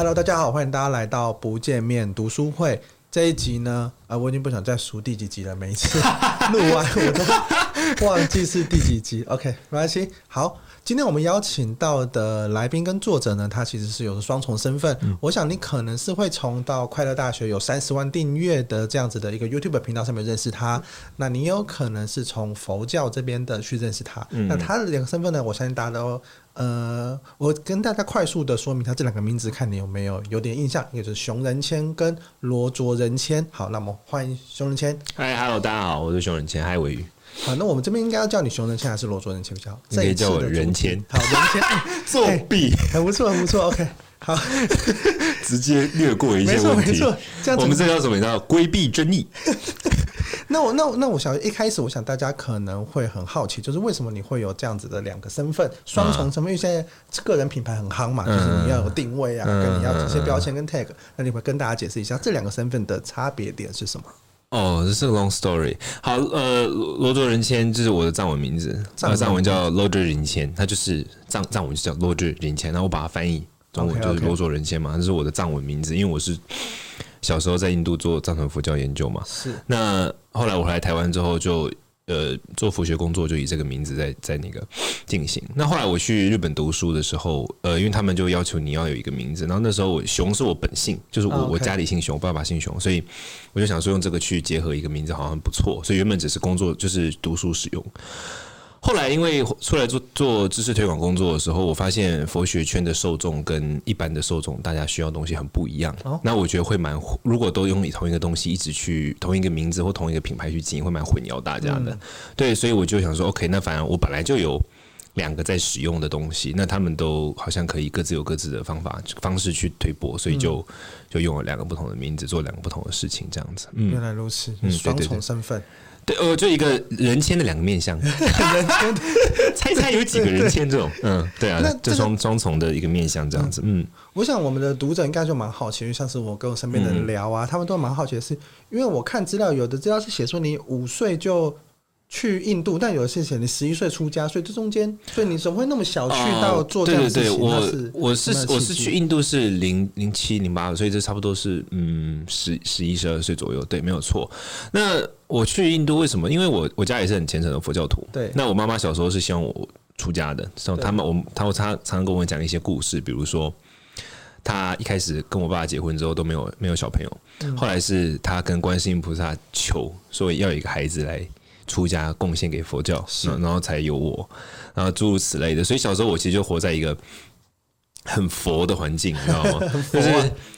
Hello，大家好，欢迎大家来到不见面读书会这一集呢。啊，我已经不想再数第几集了，每一次录完我都 忘记是第几集。OK，没关系。好，今天我们邀请到的来宾跟作者呢，他其实是有个双重身份。嗯、我想你可能是会从到快乐大学有三十万订阅的这样子的一个 YouTube 频道上面认识他，那你有可能是从佛教这边的去认识他。嗯、那他的两个身份呢，我相信大家都。呃，我跟大家快速的说明他这两个名字，看你有没有有点印象，也就是熊仁谦跟罗卓仁谦。好，那么欢迎熊仁谦。嗨，Hello，大家好，我是熊仁谦。嗨，鮪鱼。好，那我们这边应该要叫你熊仁谦还是罗卓仁谦比较好？你可以叫我仁谦。好，仁谦 作弊，很不错，很不错。OK，好，直接略过一些问题。没错，没错。这样子，我们这叫什么？叫规避争议。那我那我那我想一开始，我想大家可能会很好奇，就是为什么你会有这样子的两个身份，双重身份？因为现在个人品牌很夯嘛，就是你要有定位啊，跟你要这些标签跟 tag。那你会跟大家解释一下这两个身份的差别点是什么？哦，这是个 long story。好，呃，罗卓仁谦就是我的藏文名字，藏文叫罗卓仁谦，他就是藏藏文就叫罗卓仁谦，然后我把它翻译中文就是罗卓仁谦嘛，这是我的藏文名字，因为我是。小时候在印度做藏传佛教研究嘛，是。那后来我回来台湾之后就，就呃做佛学工作，就以这个名字在在那个进行。那后来我去日本读书的时候，呃，因为他们就要求你要有一个名字，然后那时候我熊是我本姓，就是我、oh. 我家里姓熊，我爸爸姓熊，所以我就想说用这个去结合一个名字，好像不错。所以原本只是工作，就是读书使用。后来因为出来做做知识推广工作的时候，我发现佛学圈的受众跟一般的受众，大家需要的东西很不一样。哦、那我觉得会蛮，如果都用同一个东西一直去同一个名字或同一个品牌去经营，会蛮混淆大家的。嗯、对，所以我就想说，OK，那反正我本来就有两个在使用的东西，那他们都好像可以各自有各自的方法方式去推波，所以就、嗯、就用了两个不同的名字做两个不同的事情，这样子。嗯，原来如此，双重身份。对，呃，就一个人签的两个面相，猜猜有几个人签这种，嗯，对啊，这双双重的一个面相这样子，嗯，我想我们的读者应该就蛮好奇，因为像是我跟我身边的人聊啊，他们都蛮好奇的是，因为我看资料，有的资料是写说你五岁就去印度，但有的是写你十一岁出家，所以这中间，所以你怎么会那么小去到做这样的事情？我我是我是去印度是零零七零八，所以这差不多是嗯十十一十二岁左右，对，没有错。那我去印度为什么？因为我我家也是很虔诚的佛教徒。对。那我妈妈小时候是希望我出家的，所以他们我他他常常跟我讲一些故事，比如说他一开始跟我爸爸结婚之后都没有没有小朋友，后来是他跟观世音菩萨求，说要有一个孩子来出家贡献给佛教，然后才有我，然后诸如此类的。所以小时候我其实就活在一个。很佛的环境，你知道吗？啊、就是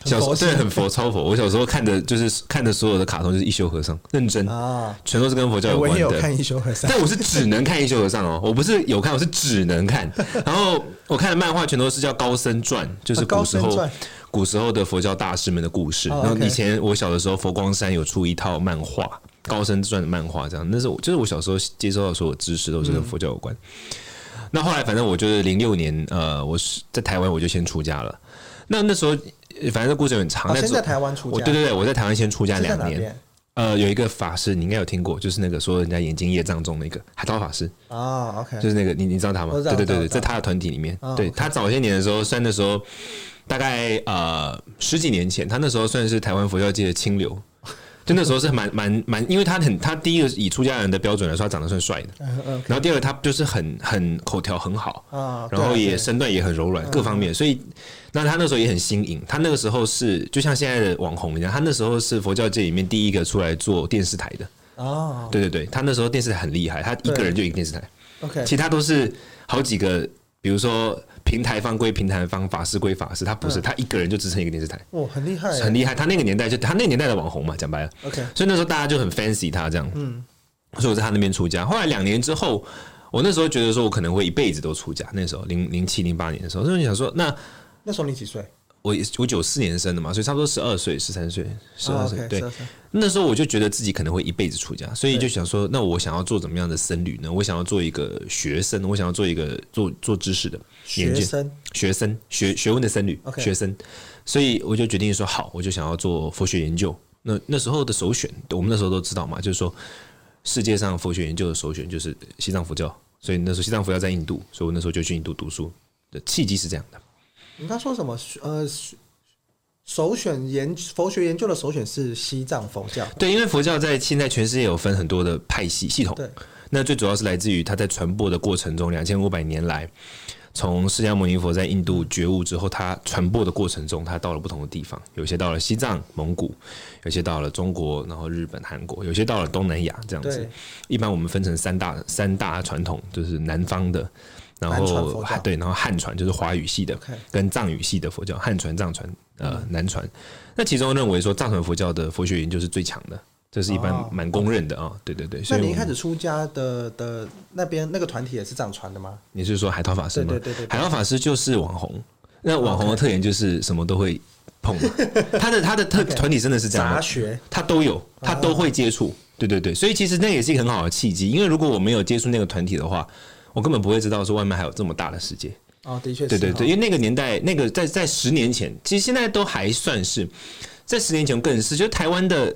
小时候对很佛超佛。我小时候看的，就是看的所有的卡通，就是一休和尚，认真啊，全都是跟佛教有关的。我也有看一休和尚，但我是只能看一休和尚哦，我不是有看，我是只能看。然后我看的漫画全都是叫高僧传，就是古时候古时候的佛教大师们的故事。然后以前我小的时候，佛光山有出一套漫画《高僧传》的漫画，这样。那是我就是我小时候接收到所有知识都是跟佛教有关。嗯那后来，反正我就是零六年，呃，我是在台湾，我就先出家了。那那时候，反正这故事很长。哦、先在台湾出家。对对对，我在台湾先出家两年。呃，有一个法师，你应该有听过，就是那个说人家眼睛业障重那个海涛法师。哦，OK。就是那个，你你知道他吗？对对对对，在他的团体里面，哦、对他早些年的时候，算那时候大概呃十几年前，他那时候算是台湾佛教界的清流。就那时候是蛮蛮蛮，因为他很，他第一个以出家人的标准来说，他长得算帅的。然后第二个，他就是很很口条很好啊，然后也身段也很柔软，各方面。所以，那他那时候也很新颖。他那个时候是就像现在的网红一样，他那时候是佛教界里面第一个出来做电视台的。哦，对对对，他那时候电视台很厉害，他一个人就一个电视台。OK，其他都是好几个，比如说。平台方归平台方，法师归法师，他不是，他一个人就支撑一个电视台。哦，很厉害，很厉害。他那个年代就他那个年代的网红嘛，讲白了。OK，所以那时候大家就很 fancy 他这样。嗯，所以我在他那边出家。后来两年之后，我那时候觉得说我可能会一辈子都出家。那时候零零七零八年的时候，所以你想说，那那时候你几岁？我我九四年生的嘛，所以差不多十二岁、十三岁、十二岁。对，那时候我就觉得自己可能会一辈子出家，所以就想说，那我想要做怎么样的僧侣呢？我想要做一个学生，我想要做一个做做知识的学生，学生学学问的僧侣，学生。所以我就决定说，好，我就想要做佛学研究。那那时候的首选，我们那时候都知道嘛，就是说世界上佛学研究的首选就是西藏佛教。所以那时候西藏佛教在印度，所以我那时候就去印度读书的契机是这样的。你刚说什么？呃，首选研佛学研究的首选是西藏佛教。对，因为佛教在现在全世界有分很多的派系系统。对，那最主要是来自于它在传播的过程中，两千五百年来。从释迦牟尼佛在印度觉悟之后，它传播的过程中，它到了不同的地方，有些到了西藏、蒙古，有些到了中国，然后日本、韩国，有些到了东南亚这样子。一般我们分成三大三大传统，就是南方的，然后对，然后汉传就是华语系的，跟藏语系的佛教，汉传、藏传，呃，南传。那其中认为说藏传佛教的佛学研究是最强的。这是一般蛮公认的啊、哦，对对对。那你一开始出家的的那边那个团体也是藏传的吗？你是说海涛法师吗？对对对，对，海涛法师就是网红。那网红的特点就是什么都会碰嘛。他的他的特团体真的是这样，杂学他都有，他都会接触。对对对，所以其实那也是一个很好的契机。因为如果我没有接触那个团体的话，我根本不会知道说外面还有这么大的世界。哦，的确是。对对对，因为那个年代，那个在在十年前，其实现在都还算是，在十年前更是，就台湾的。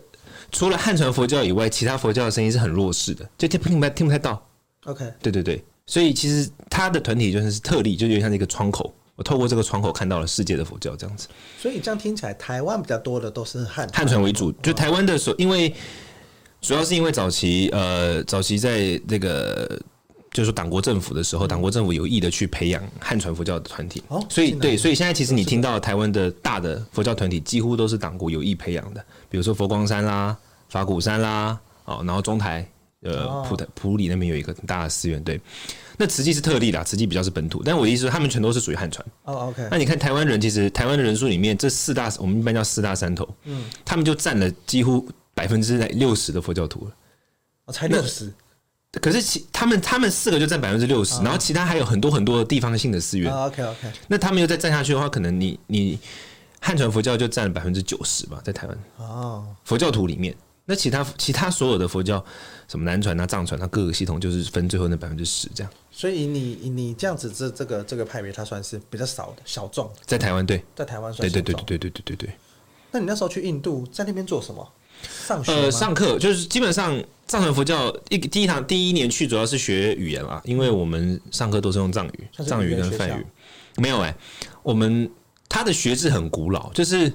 除了汉传佛教以外，其他佛教的声音是很弱势的，就听不听不听不太到。OK，对对对，所以其实他的团体就是特例，就有点像一个窗口。我透过这个窗口看到了世界的佛教这样子。所以这样听起来，台湾比较多的都是汉汉传为主。就台湾的所，因为主要是因为早期呃，早期在这个。就是说，党国政府的时候，党国政府有意的去培养汉传佛教的团体，所以对，所以现在其实你听到台湾的大的佛教团体，几乎都是党国有意培养的，比如说佛光山啦、法鼓山啦，哦，然后中台呃普台普里那边有一个很大的寺院，对，那慈济是特例啦，慈济比较是本土，但我的意思说，他们全都是属于汉传。哦，OK。那你看台湾人，其实台湾的人数里面，这四大我们一般叫四大山头，嗯，他们就占了几乎百分之六十的佛教徒了，哦，才六十。可是其他们他们四个就占百分之六十，然后其他还有很多很多的地方性的寺院。OK OK。那他们又再占下去的话，可能你你汉传佛教就占了百分之九十吧，在台湾。哦。佛教徒里面，那其他其他所有的佛教，什么南传啊、藏传啊，各个系统就是分最后那百分之十这样。所以你你这样子这这个这个派别，它算是比较少的小众。在台湾对，在台湾算对对对对对对对对对。那你那时候去印度，在那边做什么？上学呃，上课就是基本上藏传佛教一第一堂第一年去主要是学语言啦，因为我们上课都是用藏语，藏语跟梵语。没有哎、欸，我们他的学制很古老，就是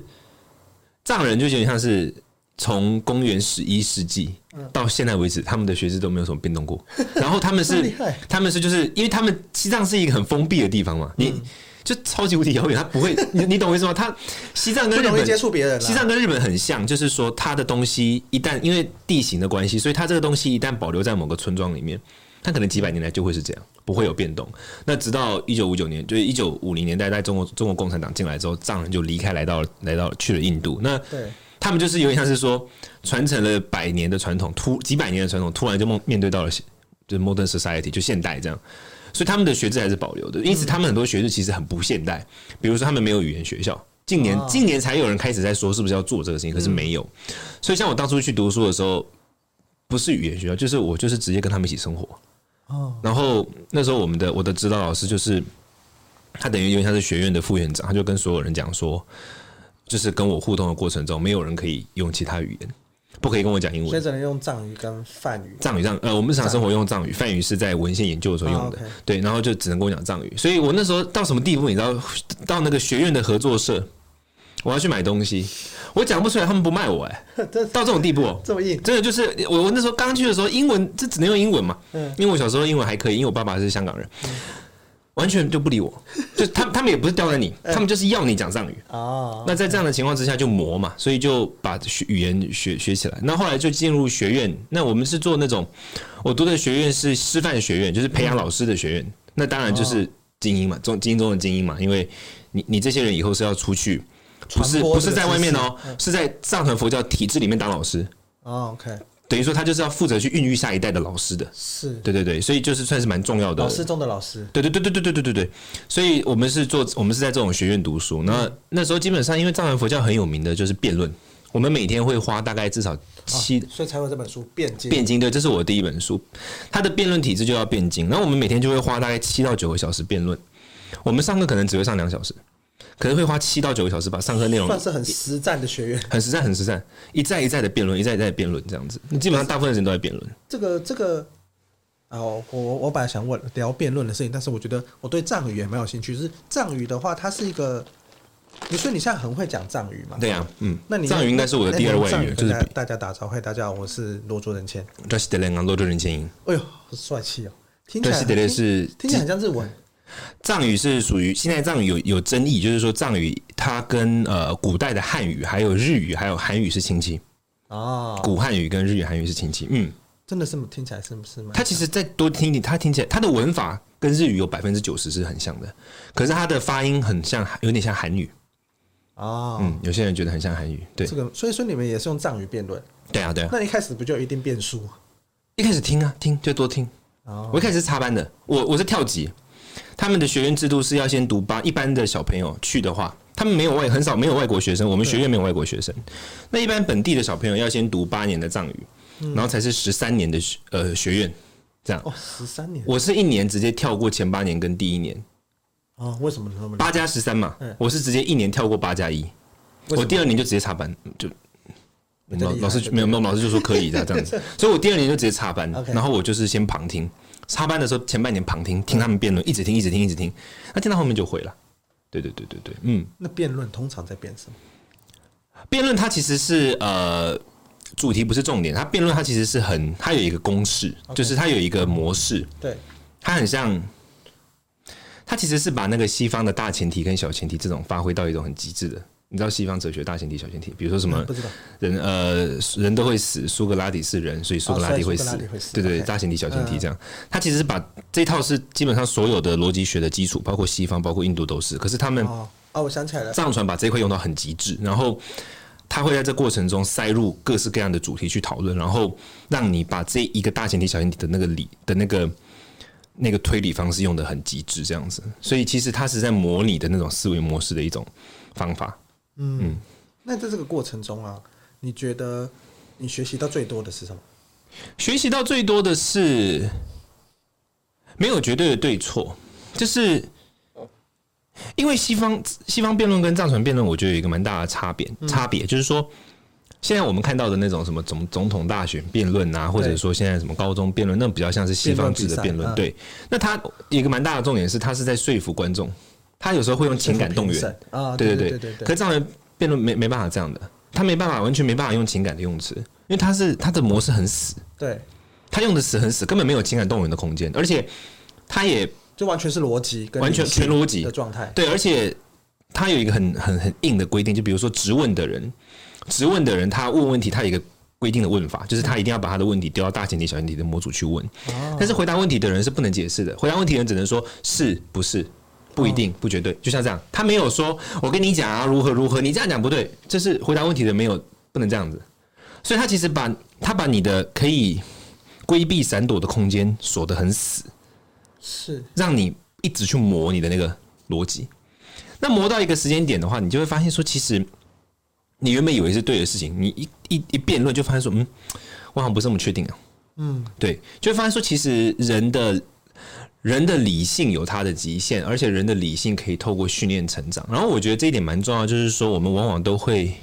藏人就有点像是从公元十一世纪到现在为止，他们的学制都没有什么变动过。然后他们是他们是就是因为他们西藏是一个很封闭的地方嘛，你。就超级无敌遥远，他不会，你你懂我意思吗？他西藏跟日本接触别人，西藏跟日本很像，就是说他的东西一旦因为地形的关系，所以他这个东西一旦保留在某个村庄里面，他可能几百年来就会是这样，不会有变动。那直到一九五九年，就是一九五零年代，在中国中国共产党进来之后，藏人就离开，来到来到去了印度。那他们就是有点像是说传承了百年的传统，突几百年的传统，突然就面面对到了就是 modern society，就现代这样。所以他们的学制还是保留的，因此他们很多学制其实很不现代。比如说，他们没有语言学校，近年近年才有人开始在说是不是要做这个事情，可是没有。所以像我当初去读书的时候，不是语言学校，就是我就是直接跟他们一起生活。然后那时候我们的我的指导老师就是他，等于因为他是学院的副院长，他就跟所有人讲说，就是跟我互动的过程中，没有人可以用其他语言。不可以跟我讲英文，所以只能用藏语跟梵语。藏语藏呃，我们日常生活用藏语，梵语是在文献研究的时候用的。对，然后就只能跟我讲藏语。所以我那时候到什么地步，你知道？到那个学院的合作社，我要去买东西，我讲不出来，他们不卖我哎、欸。到这种地步、喔，这么硬，真的就是我我那时候刚去的时候，英文这只能用英文嘛。嗯。因为我小时候英文还可以，因为我爸爸是香港人。嗯完全就不理我，就他们他们也不是刁难你，他们就是要你讲藏语。哦，那在这样的情况之下就磨嘛，所以就把学语言学学起来。那后来就进入学院，那我们是做那种，我读的学院是师范学院，就是培养老师的学院。那当然就是精英嘛，中精英中的精英嘛，因为你你这些人以后是要出去，不是不是在外面哦，是在藏传佛教体制里面当老师。哦，OK。等于说他就是要负责去孕育下一代的老师的，是。对对对，所以就是算是蛮重要的。老师中的老师，对对对对对对对对。对，所以我们是做我们是在这种学院读书，那、嗯、那时候基本上因为藏传佛教很有名的就是辩论，我们每天会花大概至少七，哦、所以才有这本书《辩经》。辩经对，这是我的第一本书，它的辩论体制就要辩经，然后我们每天就会花大概七到九个小时辩论，我们上课可能只会上两小时。可能会花七到九个小时把上课内容算是很实战的学员，很实战，很实战，一再一再的辩论，一再一再的辩论，这样子。你基本上大部分的人都在辩论。这个这个，哦，我我本来想问聊辩论的事情，但是我觉得我对藏语也蛮有兴趣。就是藏语的话，它是一个你说你现在很会讲藏语嘛？对呀，嗯，那你藏语应该是我的第二外语，就是大家打招呼，大家好，我是罗卓人谦。这是德雷啊罗卓人谦。哎呦，好帅气哦！听起来是听起来很像日文。藏语是属于现在藏语有有争议，就是说藏语它跟呃古代的汉语、还有日语、还有韩语是亲戚哦。古汉语跟日语、韩语是亲戚，嗯，真的是听起来是不是吗？它其实再多听听，它听起来它的文法跟日语有百分之九十是很像的，可是它的发音很像，有点像韩语。哦，嗯，有些人觉得很像韩语，对，这个，所以说你们也是用藏语辩论，对啊，对啊。那一开始不就一定变数？一开始听啊，听就多听。哦，我一开始是插班的，我我是跳级，他们的学院制度是要先读八，一般的小朋友去的话，他们没有外很少没有外国学生，我们学院没有外国学生。那一般本地的小朋友要先读八年的藏语，然后才是十三年的学呃学院，这样。哦，十三年，我是一年直接跳过前八年跟第一年。哦，为什么那么八加十三嘛？我是直接一年跳过八加一，我第二年就直接插班，就老老师没有没有老师就说可以的这样子，所以我第二年就直接插班，然后我就是先旁听，插班的时候前半年旁听，听他们辩论，一直听一直听一直听，那听到后面就会了。对对对对对，嗯。那辩论通常在辩什么？辩论它其实是呃主题不是重点，它辩论它其实是很它有一个公式，就是它有一个模式，对，它很像。它其实是把那个西方的大前提跟小前提这种发挥到一种很极致的。你知道西方哲学大前提小前提，比如说什么？人呃，人都会死，苏格拉底是人，所以苏格拉底会死。对对，大前提小前提这样。他其实是把这套是基本上所有的逻辑学的基础，包括西方，包括印度都是。可是他们哦，我想起来了，藏传把这一块用到很极致，然后他会在这过程中塞入各式各样的主题去讨论，然后让你把这一个大前提小前提的那个理的那个。那个推理方式用的很极致，这样子，所以其实它是在模拟的那种思维模式的一种方法。嗯，嗯，那在这个过程中啊，你觉得你学习到最多的是什么？学习到最多的是没有绝对的对错，就是因为西方西方辩论跟藏传辩论，我觉得有一个蛮大的差别，差别就是说。现在我们看到的那种什么总总统大选辩论啊，或者说现在什么高中辩论，那比较像是西方制的辩论。对，那他有一个蛮大的重点是，他是在说服观众，他有时候会用情感动员啊，对对对对。可是这样的辩论没没办法这样的，他没办法完全没办法用情感的用词，因为他是他的模式很死，对，他用的死很死，根本没有情感动员的空间，而且他也就完全是逻辑，完全全逻辑的状态。对，而且他有一个很很很硬的规定，就比如说质问的人。质问的人，他问问题，他有一个规定的问法，就是他一定要把他的问题丢到大前提、小前提的模组去问。但是回答问题的人是不能解释的，回答问题的人只能说是不是，不一定，不绝对。就像这样，他没有说我跟你讲啊，如何如何，你这样讲不对，这是回答问题的没有不能这样子。所以他其实把他把你的可以规避闪躲的空间锁得很死，是让你一直去磨你的那个逻辑。那磨到一个时间点的话，你就会发现说，其实。你原本以为是对的事情，你一一一辩论就发现说，嗯，我好像不是那么确定啊。嗯，对，就会发现说，其实人的人的理性有它的极限，而且人的理性可以透过训练成长。然后我觉得这一点蛮重要，就是说我们往往都会，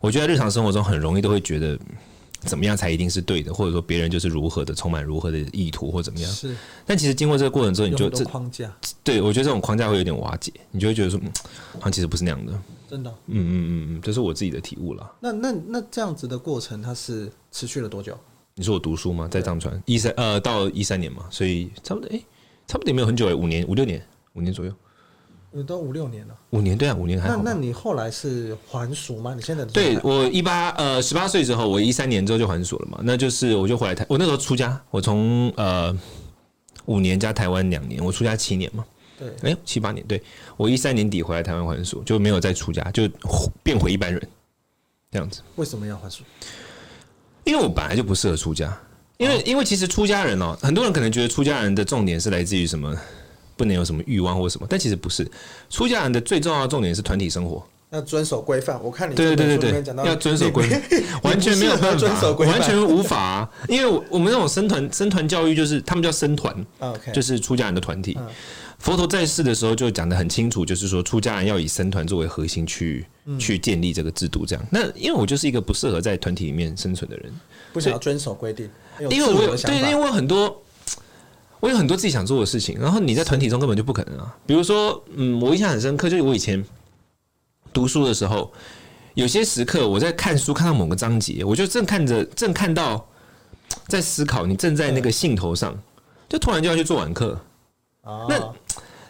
我觉得在日常生活中很容易都会觉得。怎么样才一定是对的？或者说别人就是如何的充满如何的意图或怎么样？是。但其实经过这个过程之后，你就这框架，对我觉得这种框架会有点瓦解，你就会觉得说，嗯，好像其实不是那样的。真的。嗯嗯嗯嗯，这是我自己的体悟了。那那那这样子的过程，它是持续了多久？你说我读书吗？在藏传一三呃到一三年嘛，所以差不多哎，差不多也没有很久哎，五年五六年五年左右。有都五六年了，五年对啊，五年还好。那那你后来是还俗吗？你现在对我一八呃十八岁之后，我一三年之后就还俗了嘛。那就是我就回来台，我那时候出家，我从呃五年加台湾两年，我出家七年嘛。对，哎、欸、七八年，对我一三年底回来台湾还俗，就没有再出家，就变回一般人这样子。为什么要还俗？因为我本来就不适合出家，因为、哦、因为其实出家人哦，很多人可能觉得出家人的重点是来自于什么？不能有什么欲望或什么，但其实不是。出家人的最重要的重点是团体生活，要遵守规范。我看你对对对要遵守规范，完全没有办法，完全无法、啊。因为我们那种生团生团教育，就是他们叫生团就是出家人的团体。佛陀在世的时候就讲得很清楚，就是说出家人要以僧团作为核心去去建立这个制度。这样，那因为我就是一个不适合在团体里面生存的人，不想要遵守规定，因为我有对，因为我有很多。我有很多自己想做的事情，然后你在团体中根本就不可能啊。比如说，嗯，我印象很深刻，就是我以前读书的时候，有些时刻我在看书，看到某个章节，我就正看着，正看到在思考，你正在那个兴头上，就突然就要去做晚课。哦，那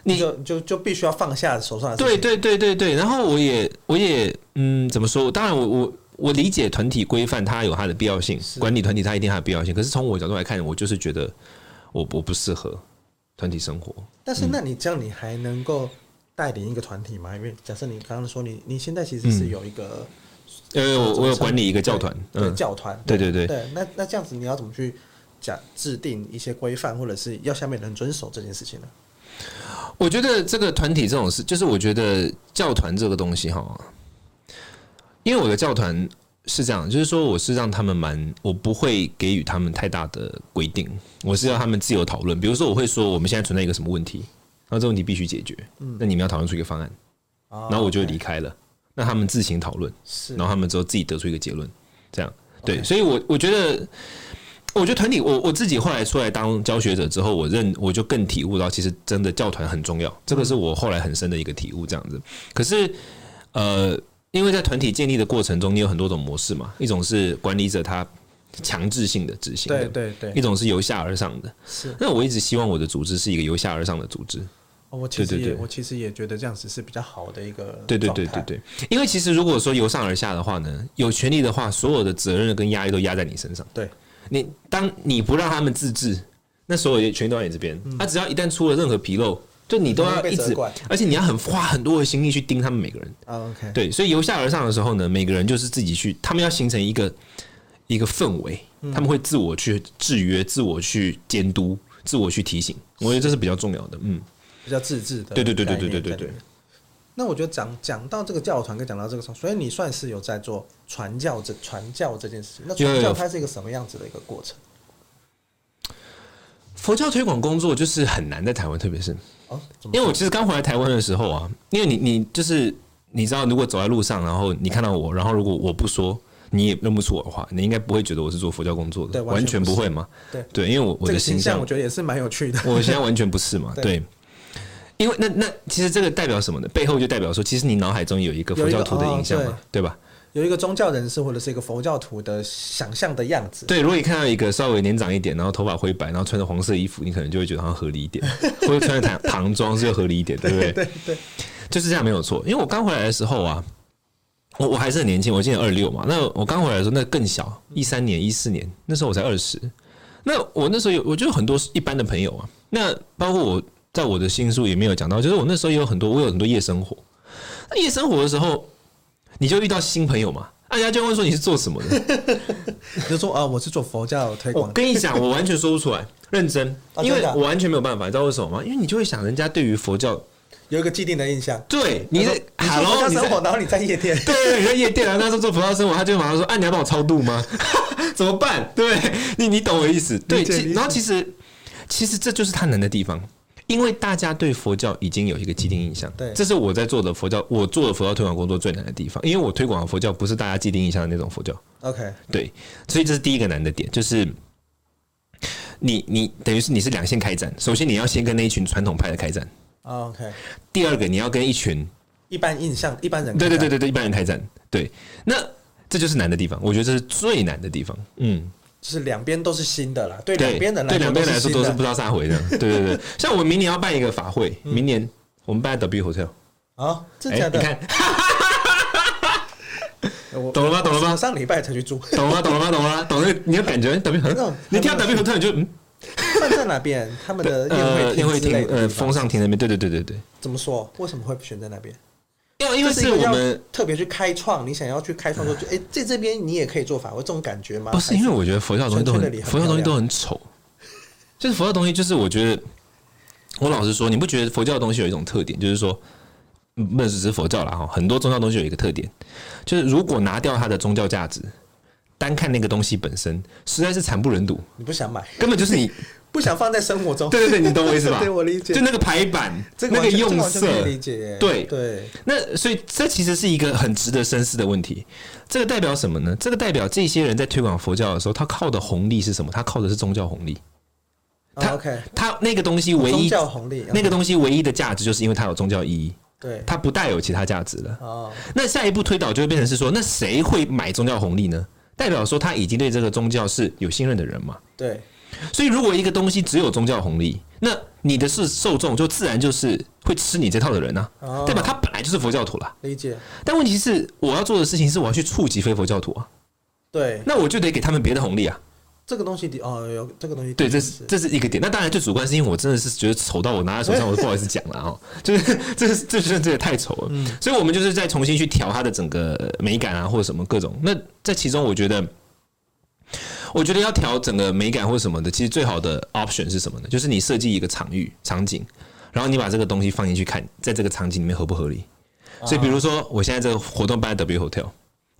你就就就必须要放下手上的。对对对对对。然后我也我也嗯，怎么说？当然我，我我我理解团体规范它有它的必要性，管理团体它一定它的必要性。可是从我角度来看，我就是觉得我我不适合团体生活。但是，那你这样，你还能够带领一个团体吗？因为假设你刚刚说你你现在其实是有一个，呃，我我有管理一个教团，嗯，教团，对对对对。那那这样子，你要怎么去讲制定一些规范，或者是要下面人遵守这件事情呢？我觉得这个团体这种事，就是我觉得教团这个东西哈，因为我的教团是这样，就是说我是让他们蛮，我不会给予他们太大的规定，我是要他们自由讨论。比如说，我会说我们现在存在一个什么问题，然后这个问题必须解决，那你们要讨论出一个方案，然后我就离开了，那他们自行讨论，然后他们之后自己得出一个结论，这样对，所以我我觉得。我觉得团体，我我自己后来出来当教学者之后，我认我就更体悟到，其实真的教团很重要。这个是我后来很深的一个体悟，这样子。可是，呃，因为在团体建立的过程中，你有很多种模式嘛，一种是管理者他强制性的执行的，对对对，一种是由下而上的。是。那我一直希望我的组织是一个由下而上的组织。哦，我其实也我其实也觉得这样子是比较好的一个。对对对对对。因为其实如果说由上而下的话呢，有权利的话，所有的责任跟压力都压在你身上。对。你当你不让他们自治，那所有权都在你这边。他只要一旦出了任何纰漏，就你都要一直，而且你要很花很多的心力去盯他们每个人。OK，对，所以由下而上的时候呢，每个人就是自己去，他们要形成一个一个氛围，他们会自我去制约、自我去监督、自我去提醒。我觉得这是比较重要的，嗯，比较自治的。对对对对对对对对。那我觉得讲讲到这个教团，跟讲到这个，所以你算是有在做传教这传教这件事情。那传教它是一个什么样子的一个过程？佛教推广工作就是很难在台湾，特别是哦，因为我其实刚回来台湾的时候啊，因为你你就是你知道，如果走在路上，然后你看到我，然后如果我不说，你也认不出我的话，你应该不会觉得我是做佛教工作的，对，完全不会嘛。对对，因为我我的形象，我觉得也是蛮有趣的。我现在完全不是嘛，对。因为那那其实这个代表什么呢？背后就代表说，其实你脑海中有一个佛教徒的印象嘛，对吧？有一个宗教人士或者是一个佛教徒的想象的样子。对，如果你看到一个稍微年长一点，然后头发灰白，然后穿着黄色衣服，你可能就会觉得好像合理一点，或者穿着唐唐装是要合理一点，对不对？对对，就是这样没有错。因为我刚回来的时候啊，我我还是很年轻，我今年二六嘛。那我刚回来的时候，那更小，一三年、一四年，那时候我才二十。那我那时候有，我就有很多一般的朋友啊，那包括我。在我的新书也没有讲到，就是我那时候也有很多，我有很多夜生活。那夜生活的时候，你就遇到新朋友嘛，人家就问说你是做什么的，你就说啊，我是做佛教推广。我跟你讲，我完全说不出来，认真，因为我完全没有办法，你知道为什么吗？因为你就会想，人家对于佛教有一个既定的印象。对，你在哈喽，你生活，然后你在夜店，对，你在夜店啊，那时候做佛教生活，他就马上说，啊，你要帮我超度吗？怎么办？对，你你懂我意思？对，然后其实其实这就是他难的地方。因为大家对佛教已经有一个既定印象，对，这是我在做的佛教，我做的佛教推广工作最难的地方，因为我推广的佛教不是大家既定印象的那种佛教。OK，对，所以这是第一个难的点，就是你你等于是你是两线开战，首先你要先跟那一群传统派的开战。OK，第二个你要跟一群一般印象一般人，对对对对对，一般人开战，对，那这就是难的地方，我觉得这是最难的地方，嗯。就是两边都是新的啦，对两边人来对两边来说都是不知道啥回的，对对对。像我们明年要办一个法会，明年我们办 W Hotel 啊，真的？你看，懂了吗？懂了吗？上礼拜才去住，懂了吗？懂了吗？懂了吗？懂了？你有感觉 W Hotel？你听到 W Hotel 你就嗯，办在哪边？他们的 宴会厅呃，风尚厅那边，对对对对对。怎么说？为什么会选在那边？因为因为是我们特别去开创，你想要去开创说，哎，在这边你也可以做法会这种感觉吗？不是，因为我觉得佛教东西都很佛教东西都很丑，就是佛教东西，就是我觉得，我老实说，你不觉得佛教的东西有一种特点，就是说，不只是佛教啦哈，很多宗教东西有一个特点，就是如果拿掉它的宗教价值，单看那个东西本身，实在是惨不忍睹。你不想买，根本就是你。不想放在生活中，对对对，你懂我意思吧？对，我理解。就那个排版，那个用色，理解。对对。那所以这其实是一个很值得深思的问题。这个代表什么呢？这个代表这些人在推广佛教的时候，他靠的红利是什么？他靠的是宗教红利。他 OK，他那个东西唯一宗教红利，那个东西唯一的价值，就是因为它有宗教意义。对，它不带有其他价值了。哦，那下一步推导就会变成是说，那谁会买宗教红利呢？代表说他已经对这个宗教是有信任的人嘛？对。所以如果一个东西只有宗教红利，那你的是受众就自然就是会吃你这套的人啊，代表他本来就是佛教徒了。理解。但问题是，我要做的事情是我要去触及非佛教徒啊。对。那我就得给他们别的红利啊。这个东西哦，有这个东西。对，这是这是一个点。那当然最主观是因为我真的是觉得丑到我拿在手上，我都不好意思讲了啊。就是这是这是这也太丑了。嗯。所以我们就是再重新去调它的整个美感啊，或者什么各种。那在其中，我觉得。我觉得要调整个美感或什么的，其实最好的 option 是什么呢？就是你设计一个场域场景，然后你把这个东西放进去看，在这个场景里面合不合理。所以，比如说我现在这个活动办在 W Hotel，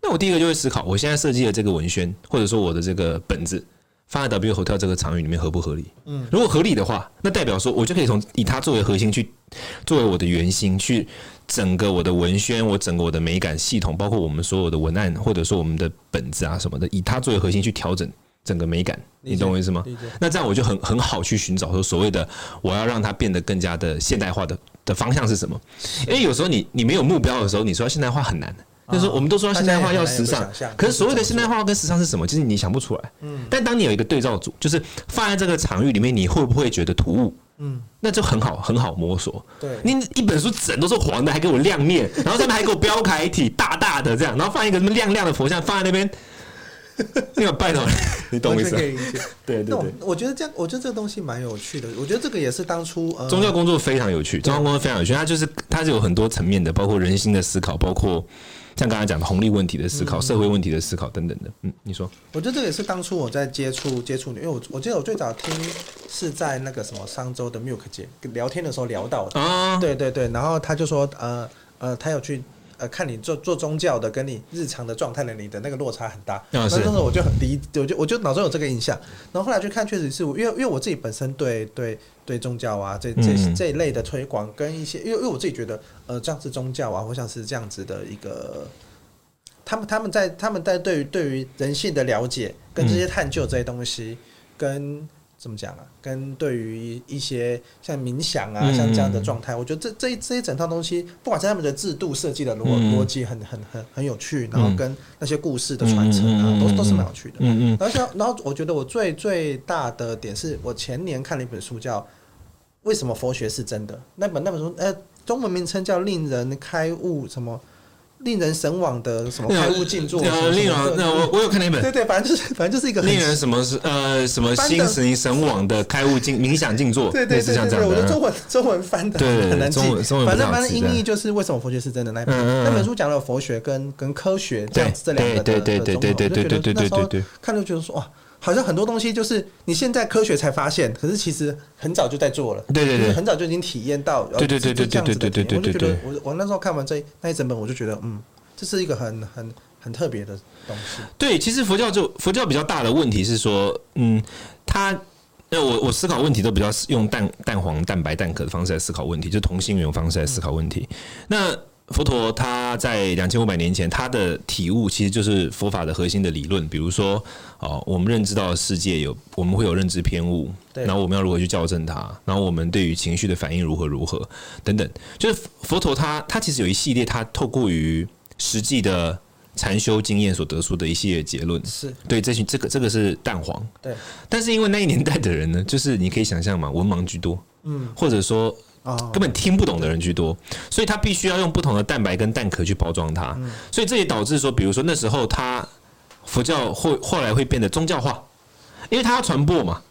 那我第一个就会思考，我现在设计的这个文宣，或者说我的这个本子，放在 W Hotel 这个场域里面合不合理？嗯，如果合理的话，那代表说我就可以从以它作为核心去，作为我的原型去。整个我的文宣，我整个我的美感系统，包括我们所有的文案，或者说我们的本子啊什么的，以它作为核心去调整整个美感，你懂我意思吗？那这样我就很很好去寻找说所谓的我要让它变得更加的现代化的的方向是什么？因为有时候你你没有目标的时候，你说现代化很难。就是我们都说现代化要时尚，可是所谓的现代化跟时尚是什么？就是你想不出来。嗯。但当你有一个对照组，就是放在这个场域里面，你会不会觉得突兀？嗯。那就很好，很好摸索。对。你一本书整都是黄的，还给我亮面，然后上面还给我标楷体大大的这样，然后放一个什么亮亮的佛像放在那边，那个拜托，你懂我意思？可以理解。对对对。我觉得这样，我觉得这个东西蛮有趣的。我觉得这个也是当初呃宗教工作非常有趣，宗教工作非常有趣。它就是它是有很多层面的，包括人心的思考，包括。像刚才讲的红利问题的思考、社会问题的思考等等的，嗯，你说？我觉得这个也是当初我在接触接触你，因为我我记得我最早听是在那个什么商周的 Milk 姐聊天的时候聊到的，啊，对对对，然后他就说，呃呃，他有去。呃，看你做做宗教的，跟你日常的状态的，你的那个落差很大。那时候我就很低，我就我就脑中有这个印象。然后后来去看，确实是因为因为我自己本身对对对宗教啊，这这这一类的推广跟一些，因为因为我自己觉得，呃，这样子宗教啊，或像是这样子的一个，他们他们在他们在对于对于人性的了解跟这些探究这些东西跟。怎么讲啊？跟对于一些像冥想啊，像这样的状态，我觉得这这一这一整套东西，不管是他们的制度设计的逻逻辑，很很很很有趣，然后跟那些故事的传承啊，都都是蛮有趣的。嗯嗯。然后像然后我觉得我最最大的点是我前年看了一本书，叫《为什么佛学是真的》。那本那本书，呃，中文名称叫《令人开悟》什么？令人神往的什么开悟静坐？令人那我我有看那本，对对，反正就是反正就是一个令人什么是呃什么心神神往的开悟静冥想静坐，对对对对，我的中文中文翻的很难记，反正反正音译就是为什么佛学是真的那本。那本书讲了佛学跟跟科学这样子这两个的对对对对对对对对对对，看就觉得说哇。好像很多东西就是你现在科学才发现，可是其实很早就在做了。对对对，很早就已经体验到。对对对对对对对对对。我就觉得，我我那时候看完这那一整本，我就觉得，嗯，这是一个很很很特别的东西。对，其实佛教就佛教比较大的问题是说，嗯，它，那我我思考问题都比较用蛋蛋黄、蛋白、蛋壳的方式来思考问题，就同心圆方式来思考问题。那佛陀他在两千五百年前，他的体悟其实就是佛法的核心的理论。比如说，哦，我们认知到的世界有，我们会有认知偏误，然后我们要如何去校正它？然后我们对于情绪的反应如何如何等等。就是佛陀他他其实有一系列，他透过于实际的禅修经验所得出的一系列结论。是对这群这个这个是蛋黄。对，但是因为那一年代的人呢，就是你可以想象嘛，文盲居多，嗯，或者说。根本听不懂的人居多，所以他必须要用不同的蛋白跟蛋壳去包装它，所以这也导致说，比如说那时候他佛教后后来会变得宗教化，因为他要传播嘛，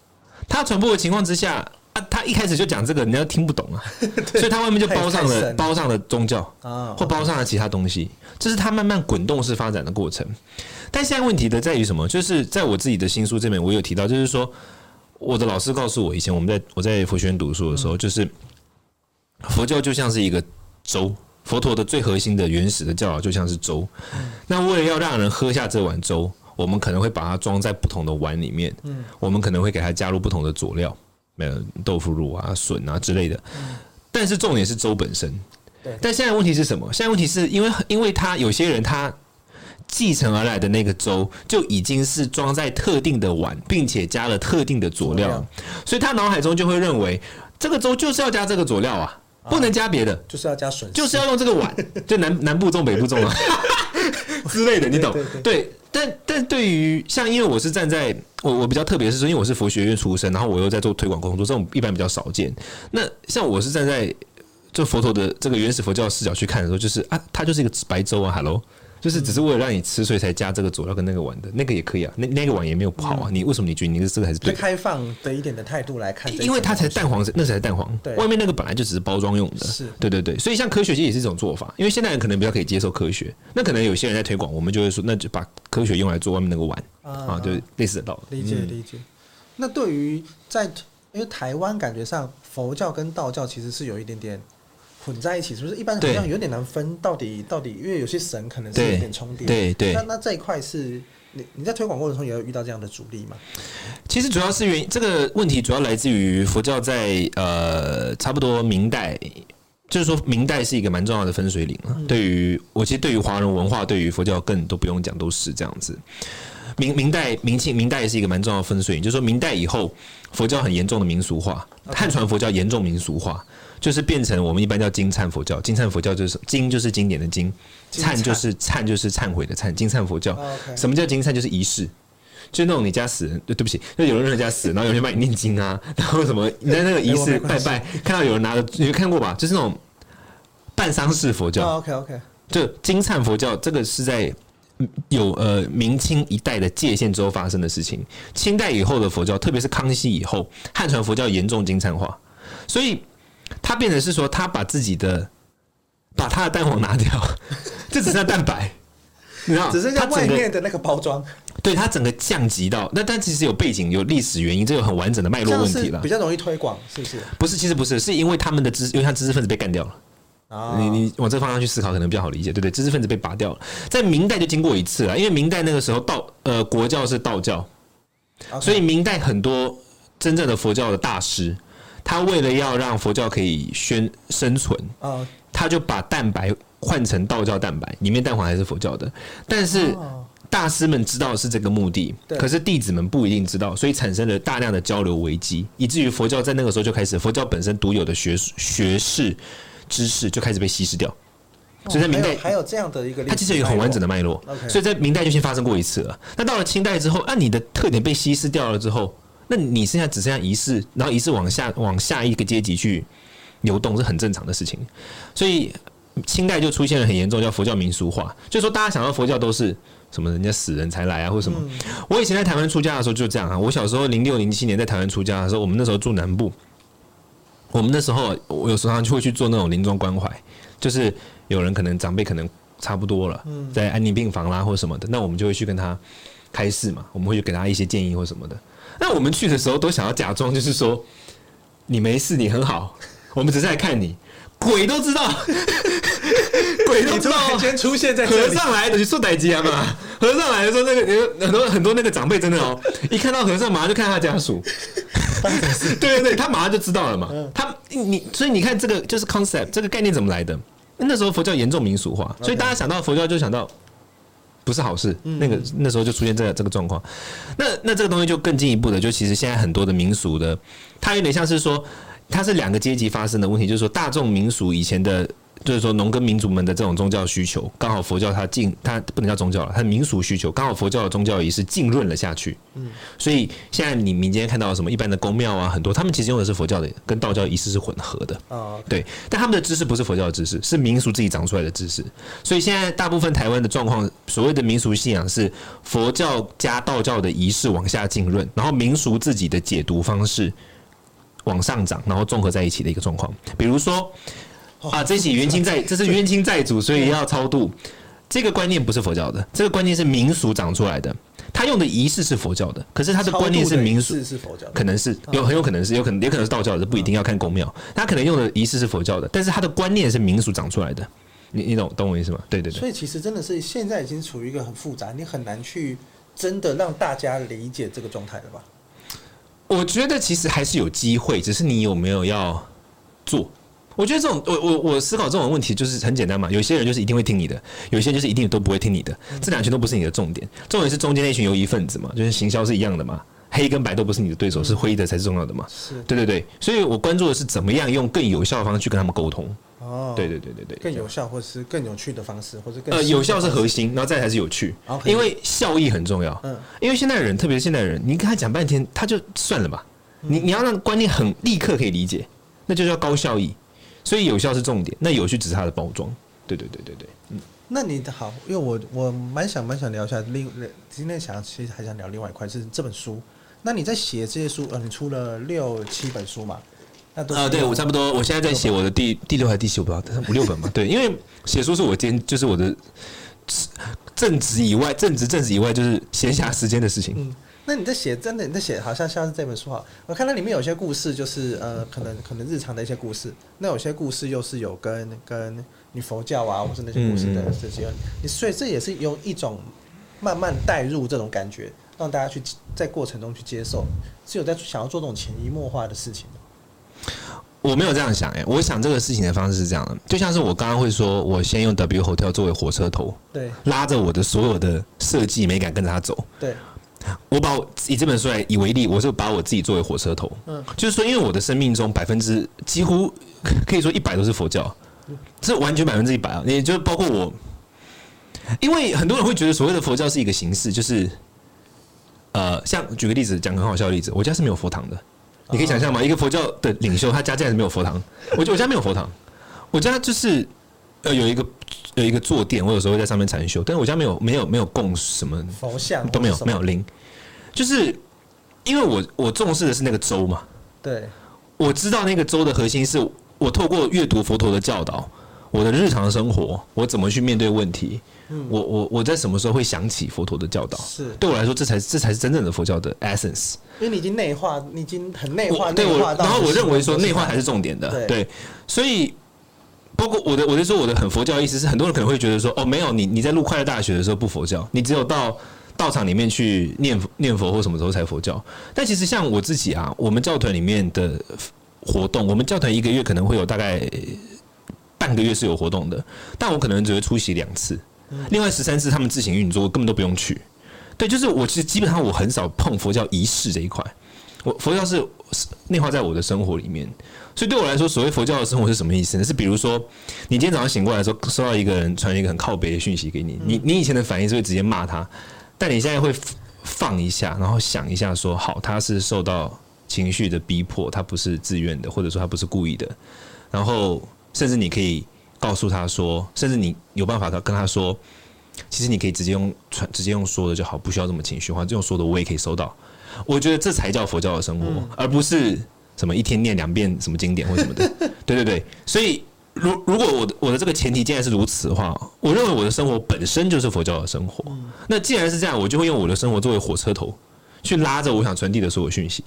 他要传播的情况之下啊，他一开始就讲这个，人家听不懂啊，所以他外面就包上了包上了宗教啊，或包上了其他东西，这是他慢慢滚动式发展的过程。但现在问题的在于什么？就是在我自己的新书这边，我有提到，就是说我的老师告诉我，以前我们在我在佛学院读书的时候，就是。佛教就像是一个粥，佛陀的最核心的原始的教导就像是粥。那为了要让人喝下这碗粥，我们可能会把它装在不同的碗里面。嗯我们可能会给它加入不同的佐料，没有豆腐乳啊、笋啊之类的。但是重点是粥本身。但现在问题是什么？现在问题是因为，因为他有些人他继承而来的那个粥就已经是装在特定的碗，并且加了特定的佐料，所以他脑海中就会认为这个粥就是要加这个佐料啊。不能加别的，就是要加笋，就是要用这个碗，就南 南部重北部重啊 之类的，你懂？对，但但对于像，因为我是站在我我比较特别是说，因为我是佛学院出身，然后我又在做推广工作，这种一般比较少见。那像我是站在就佛陀的这个原始佛教视角去看的时候，就是啊，它就是一个白粥啊，Hello。就是只是为了让你吃，所以才加这个佐料跟那个碗的，那个也可以啊，那那个碗也没有不好啊。你为什么你觉得你是这个还是对？开放的一点的态度来看，因为它才蛋黄，那才是蛋黄。对，外面那个本来就只是包装用的。是，对对对。所以像科学其实也是一种做法，因为现代人可能比较可以接受科学，那可能有些人在推广，我们就会说，那就把科学用来做外面那个碗啊，就类似的道理。理解理解。那对于在因为台湾感觉上佛教跟道教其实是有一点点。混在一起是不是？一般好像有点难分到底到底，因为有些神可能是有点重叠。对对。那那这一块是你你在推广过程中也有遇到这样的阻力吗？其实主要是原因，这个问题主要来自于佛教在呃差不多明代，就是说明代是一个蛮重要的分水岭了。对于我其实对于华人文化，对于佛教更都不用讲，都是这样子。明明代明清明代也是一个蛮重要的分水岭，就是说明代以后佛教很严重的民俗化，汉传佛教严重民俗化。就是变成我们一般叫金忏佛教，金忏佛教就是经就是经典的经，忏就是忏就是忏悔的忏，金忏佛教。什么叫金忏？就是仪式，就那种你家死人，对不起，就有人家死，然后有人帮你念经啊，然后什么你在那个仪式拜拜，看到有人拿着，你看过吧？就是那种办丧事佛教。OK OK，就金灿佛教这个是在有呃明清一代的界限之后发生的事情，清代以后的佛教，特别是康熙以后，汉传佛教严重金灿化，所以。他变成是说，他把自己的把他的蛋黄拿掉，这只剩下蛋白，你知道，只剩下外面的那个包装。对，他整个降级到那，但其实有背景、有历史原因，这有很完整的脉络问题了。比较容易推广，是不是？不是，其实不是，是因为他们的知，因为他知识分子被干掉了。哦、你你往这个方向去思考，可能比较好理解，对不对？知识分子被拔掉了，在明代就经过一次了，因为明代那个时候道呃国教是道教.所以明代很多真正的佛教的大师。他为了要让佛教可以宣生存，他就把蛋白换成道教蛋白，里面蛋黄还是佛教的。但是大师们知道是这个目的，可是弟子们不一定知道，所以产生了大量的交流危机，以至于佛教在那个时候就开始，佛教本身独有的学学士知识就开始被稀释掉。所以在明代还有这样的一个，它其实有一个很完整的脉络。所以在明代就先发生过一次了。那到了清代之后，啊，你的特点被稀释掉了之后。那你现在只剩下仪式，然后仪式往下往下一个阶级去流动是很正常的事情，所以清代就出现了很严重叫佛教民俗化，就是说大家想到佛教都是什么人家死人才来啊，或什么。我以前在台湾出家的时候就这样啊，我小时候零六零七年在台湾出家的时候，我们那时候住南部，我们那时候我有时候就会去做那种临终关怀，就是有人可能长辈可能差不多了，在安宁病房啦或什么的，那我们就会去跟他开示嘛，我们会去给他一些建议或什么的。那我们去的时候都想要假装，就是说你没事，你很好，我们只是来看你。鬼都知道，鬼都知道，先出现在和尚来的，你说歹机啊嘛？和尚来的时候，那个有很多很多那个长辈真的哦，一看到和尚马上就看他家属。对对对，他马上就知道了嘛。他你所以你看这个就是 concept 这个概念怎么来的？那时候佛教严重民俗化，所以大家想到佛教就想到。不是好事，那个那时候就出现这个这个状况，那那这个东西就更进一步的，就其实现在很多的民俗的，它有点像是说，它是两个阶级发生的问题，就是说大众民俗以前的。就是说，农耕民族们的这种宗教需求，刚好佛教它浸，它不能叫宗教了，它的民俗需求刚好佛教的宗教仪式浸润了下去。嗯，所以现在你民间看到什么一般的宫庙啊，很多他们其实用的是佛教的，跟道教仪式是混合的。哦，对，但他们的知识不是佛教的知识，是民俗自己长出来的知识。所以现在大部分台湾的状况，所谓的民俗信仰是佛教加道教的仪式往下浸润，然后民俗自己的解读方式往上涨，然后综合在一起的一个状况。比如说。啊，这是冤亲债，这是冤亲债主，所以要超度。这个观念不是佛教的，这个观念是民俗长出来的。他用的仪式是佛教的，可是他的观念是民俗，是佛教的，可能是有很有可能是有可能也可能是道教的，不一定要看公庙。他可能用的仪式是佛教的，但是他的观念是民俗长出来的。你你懂懂我意思吗？对对对。所以其实真的是现在已经处于一个很复杂，你很难去真的让大家理解这个状态了吧？我觉得其实还是有机会，只是你有没有要做。我觉得这种，我我我思考这种问题就是很简单嘛。有些人就是一定会听你的，有些人就是一定都不会听你的。这两群都不是你的重点，重点是中间那群游移分子嘛，就是行销是一样的嘛。黑跟白都不是你的对手，是灰的才是重要的嘛。是，对对对，所以我关注的是怎么样用更有效的方式去跟他们沟通。哦，对对对对对，更有效或是更有趣的方式，或者更呃有效是核心，然后再才是有趣。因为效益很重要。嗯，因为现代人，特别是现代人，你跟他讲半天，他就算了吧。你你要让观念很立刻可以理解，那就叫高效益。所以有效是重点，那有趣只是它的包装。对对对对对，嗯。那你好，因为我我蛮想蛮想聊一下另今天想其实还想聊另外一块，就是这本书。那你在写这些书，呃，你出了六七本书嘛？那都啊，对我差不多，我现在在写我的第第六还是第七，我不知道，五六本嘛。对，因为写书是我今天就是我的正职以外，正职正职以外就是闲暇时间的事情。嗯。那你在写，真的你在写，好像像是这本书哈，我看到里面有些故事，就是呃，可能可能日常的一些故事。那有些故事又是有跟跟你佛教啊，或是那些故事的这些，你所以这也是用一种慢慢带入这种感觉，让大家去在过程中去接受，是有在想要做这种潜移默化的事情。我没有这样想哎，我想这个事情的方式是这样的，就像是我刚刚会说，我先用 W Hotel 作为火车头，对，拉着我的所有的设计美感跟着他走，对。我把我以这本书来以为例，我就把我自己作为火车头，嗯，就是说，因为我的生命中百分之几乎可以说一百都是佛教，这完全百分之一百啊，也就包括我，因为很多人会觉得所谓的佛教是一个形式，就是，呃，像举个例子，讲个很好笑的例子，我家是没有佛堂的，你可以想象吗？一个佛教的领袖，他家竟然是没有佛堂，我觉得我家没有佛堂，我家就是呃有一个。有一个坐垫，我有时候会在上面禅修，但是我家没有没有没有供什么佛像都没有没有灵，就是因为我我重视的是那个州嘛，对，我知道那个州的核心是我透过阅读佛陀的教导，我的日常生活我怎么去面对问题，嗯、我我我在什么时候会想起佛陀的教导，是对我来说这才这才是真正的佛教的 essence，因为你已经内化，你已经很内化，对我，然后我认为说内化才是重点的，对，对，所以。包括我的，我就说我的很佛教意思是，很多人可能会觉得说，哦，没有你，你在录快乐大学的时候不佛教，你只有到道场里面去念念佛或什么时候才佛教。但其实像我自己啊，我们教团里面的活动，我们教团一个月可能会有大概半个月是有活动的，但我可能只会出席两次，另外十三次他们自行运作，根本都不用去。对，就是我其实基本上我很少碰佛教仪式这一块，我佛教是内化在我的生活里面。所以对我来说，所谓佛教的生活是什么意思呢？是比如说，你今天早上醒过来的时候，收到一个人传一个很靠北的讯息给你，你你以前的反应是会直接骂他，但你现在会放一下，然后想一下，说好，他是受到情绪的逼迫，他不是自愿的，或者说他不是故意的，然后甚至你可以告诉他说，甚至你有办法跟他说，其实你可以直接用传，直接用说的就好，不需要这么情绪化，这种说的我也可以收到。我觉得这才叫佛教的生活，而不是。什么一天念两遍什么经典或什么的，对对对，所以如如果我的我的这个前提既然是如此的话，我认为我的生活本身就是佛教的生活。那既然是这样，我就会用我的生活作为火车头，去拉着我想传递的所有讯息。